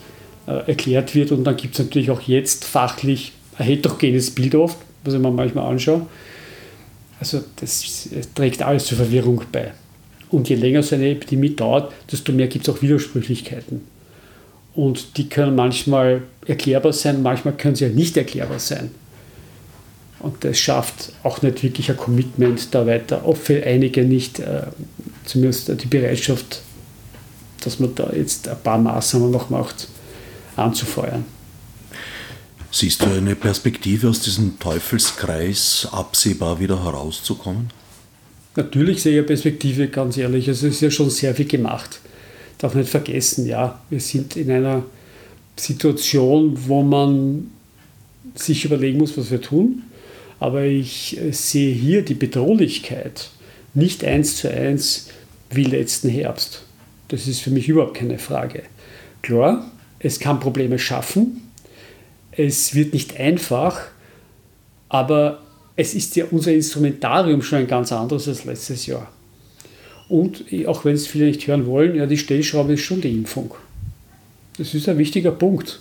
S2: äh, erklärt wird. Und dann gibt es natürlich auch jetzt fachlich ein heterogenes Bild oft, was ich mir manchmal anschaue. Also das trägt alles zur Verwirrung bei. Und je länger so eine Epidemie dauert, desto mehr gibt es auch Widersprüchlichkeiten. Und die können manchmal erklärbar sein, manchmal können sie ja nicht erklärbar sein. Und das schafft auch nicht wirklich ein Commitment da weiter. Auch für einige nicht, äh, zumindest die Bereitschaft, dass man da jetzt ein paar Maßnahmen noch macht, anzufeuern.
S1: Siehst du eine Perspektive aus diesem Teufelskreis absehbar wieder herauszukommen?
S2: Natürlich sehe ich eine Perspektive, ganz ehrlich. Also es ist ja schon sehr viel gemacht. Darf nicht vergessen, ja, wir sind in einer Situation, wo man sich überlegen muss, was wir tun. Aber ich äh, sehe hier die Bedrohlichkeit nicht eins zu eins wie letzten Herbst. Das ist für mich überhaupt keine Frage. Klar, es kann Probleme schaffen. Es wird nicht einfach, aber es ist ja unser Instrumentarium schon ein ganz anderes als letztes Jahr. Und auch wenn es viele nicht hören wollen, ja, die Stellschraube ist schon die Impfung. Das ist ein wichtiger Punkt.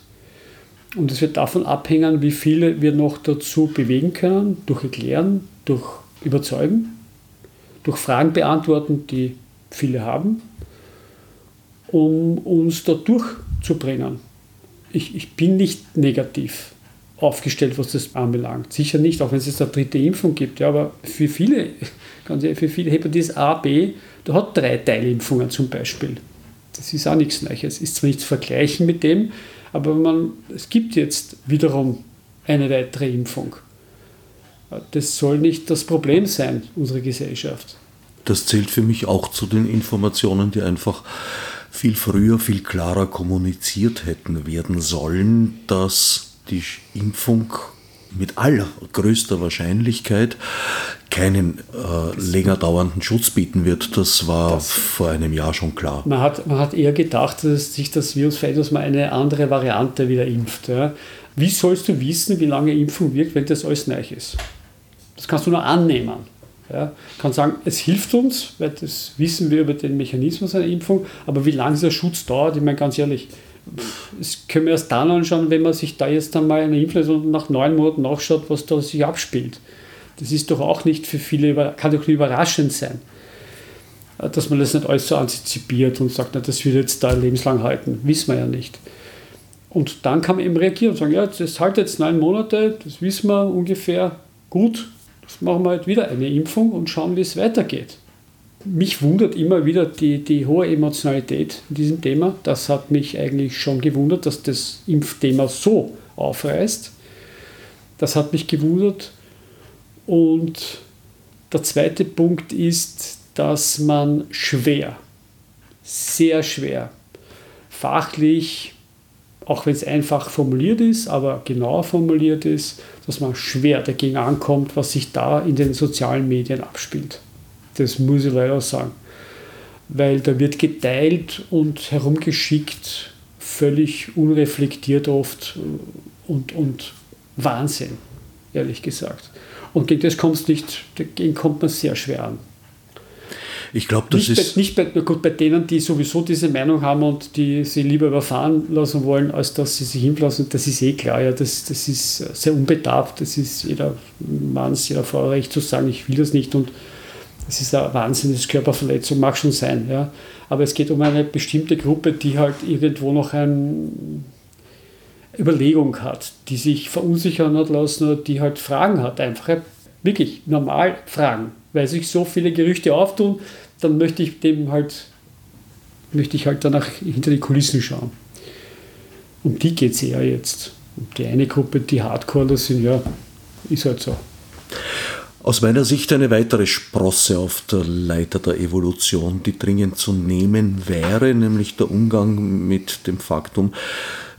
S2: Und es wird davon abhängen, wie viele wir noch dazu bewegen können, durch Erklären, durch Überzeugen, durch Fragen beantworten, die viele haben, um uns da durchzubringen. Ich, ich bin nicht negativ aufgestellt, was das anbelangt. Sicher nicht, auch wenn es jetzt eine dritte Impfung gibt. Ja, aber für viele, *laughs* ganz ehrlich, für viele Hepatitis A, B, da hat drei Teilimpfungen zum Beispiel. Das ist auch nichts Neues. Es ist zwar nicht zu vergleichen mit dem, aber man, es gibt jetzt wiederum eine weitere Impfung. Das soll nicht das Problem sein, unsere Gesellschaft.
S1: Das zählt für mich auch zu den Informationen, die einfach viel früher, viel klarer kommuniziert hätten werden sollen, dass die Impfung mit allergrößter Wahrscheinlichkeit keinen äh, länger dauernden Schutz bieten wird. Das war das, vor einem Jahr schon klar.
S2: Man hat, man hat eher gedacht, dass sich das Virus verhält, dass man eine andere Variante wieder impft. Ja. Wie sollst du wissen, wie lange Impfung wirkt, wenn das alles neu ist? Das kannst du nur annehmen. Ja. kann sagen, es hilft uns, weil das wissen wir über den Mechanismus einer Impfung, aber wie lange dieser Schutz dauert, ich meine ganz ehrlich, das können wir erst dann anschauen, wenn man sich da jetzt einmal eine und nach neun Monaten nachschaut, was da sich abspielt. Das ist doch auch nicht für viele, kann doch nicht überraschend sein, dass man das nicht alles so antizipiert und sagt, na, das wird jetzt da lebenslang halten. Wissen wir ja nicht. Und dann kann man eben reagieren und sagen, ja, das hält jetzt neun Monate, das wissen wir ungefähr, gut, das machen wir halt wieder eine Impfung und schauen, wie es weitergeht mich wundert immer wieder die, die hohe Emotionalität in diesem Thema. Das hat mich eigentlich schon gewundert, dass das Impfthema so aufreißt. Das hat mich gewundert. Und der zweite Punkt ist, dass man schwer, sehr schwer, fachlich, auch wenn es einfach formuliert ist, aber genauer formuliert ist, dass man schwer dagegen ankommt, was sich da in den sozialen Medien abspielt. Das muss ich leider sagen. Weil da wird geteilt und herumgeschickt, völlig unreflektiert oft und, und Wahnsinn, ehrlich gesagt. Und gegen das kommt nicht, dagegen kommt man sehr schwer an.
S1: Ich glaube, das
S2: nicht
S1: ist.
S2: Bei, nicht bei, gut, bei denen, die sowieso diese Meinung haben und die sie lieber überfahren lassen wollen, als dass sie sich hinlassen, das ist eh klar. Ja, das, das ist sehr unbedarft. Das ist jeder Mann, jeder Frau recht zu sagen, ich will das nicht. Und das ist eine wahnsinnige Körperverletzung, mag schon sein. Ja. Aber es geht um eine bestimmte Gruppe, die halt irgendwo noch eine Überlegung hat, die sich verunsichern hat lassen oder die halt Fragen hat. Einfach wirklich normal Fragen. Weil sich so viele Gerüchte auftun, dann möchte ich dem halt, möchte ich halt danach hinter die Kulissen schauen. Um die geht es eher jetzt. Und die eine Gruppe, die Hardcore sind, ja, ist halt so.
S1: Aus meiner Sicht eine weitere Sprosse auf der Leiter der Evolution, die dringend zu nehmen wäre, nämlich der Umgang mit dem Faktum,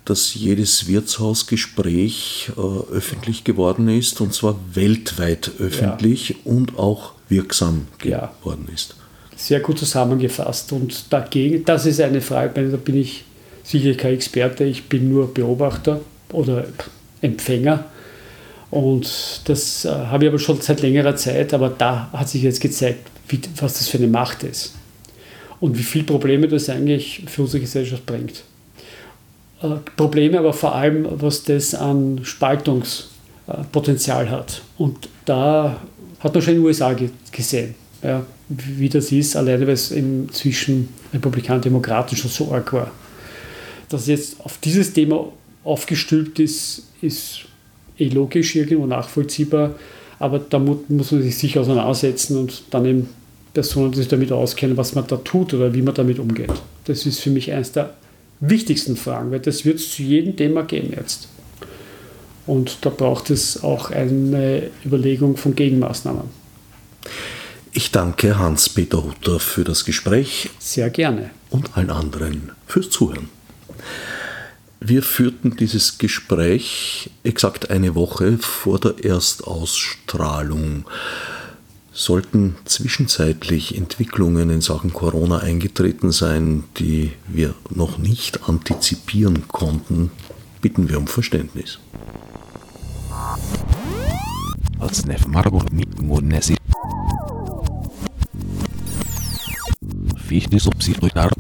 S1: dass jedes Wirtshausgespräch äh, öffentlich geworden ist und zwar weltweit öffentlich ja. und auch wirksam geworden ja. ist.
S2: Sehr gut zusammengefasst und dagegen, das ist eine Frage, da bin ich sicher kein Experte, ich bin nur Beobachter oder Empfänger. Und das äh, habe ich aber schon seit längerer Zeit, aber da hat sich jetzt gezeigt, wie, was das für eine Macht ist und wie viele Probleme das eigentlich für unsere Gesellschaft bringt. Äh, Probleme, aber vor allem, was das an Spaltungspotenzial hat. Und da hat man schon in den USA gesehen, ja, wie das ist, alleine weil es zwischen Republikanern und Demokraten schon so arg war. Dass jetzt auf dieses Thema aufgestülpt ist, ist eh logisch, irgendwo nachvollziehbar, aber da muss man sich sicher auseinandersetzen und dann eben Personen, die sich damit auskennen, was man da tut oder wie man damit umgeht. Das ist für mich eines der wichtigsten Fragen, weil das wird es zu jedem Thema geben jetzt. Und da braucht es auch eine Überlegung von Gegenmaßnahmen.
S1: Ich danke Hans-Peter Hutter für das Gespräch.
S2: Sehr gerne.
S1: Und allen anderen fürs Zuhören. Wir führten dieses Gespräch exakt eine Woche vor der Erstausstrahlung. Sollten zwischenzeitlich Entwicklungen in Sachen Corona eingetreten sein, die wir noch nicht antizipieren konnten, bitten wir um Verständnis. Fichte subsidiar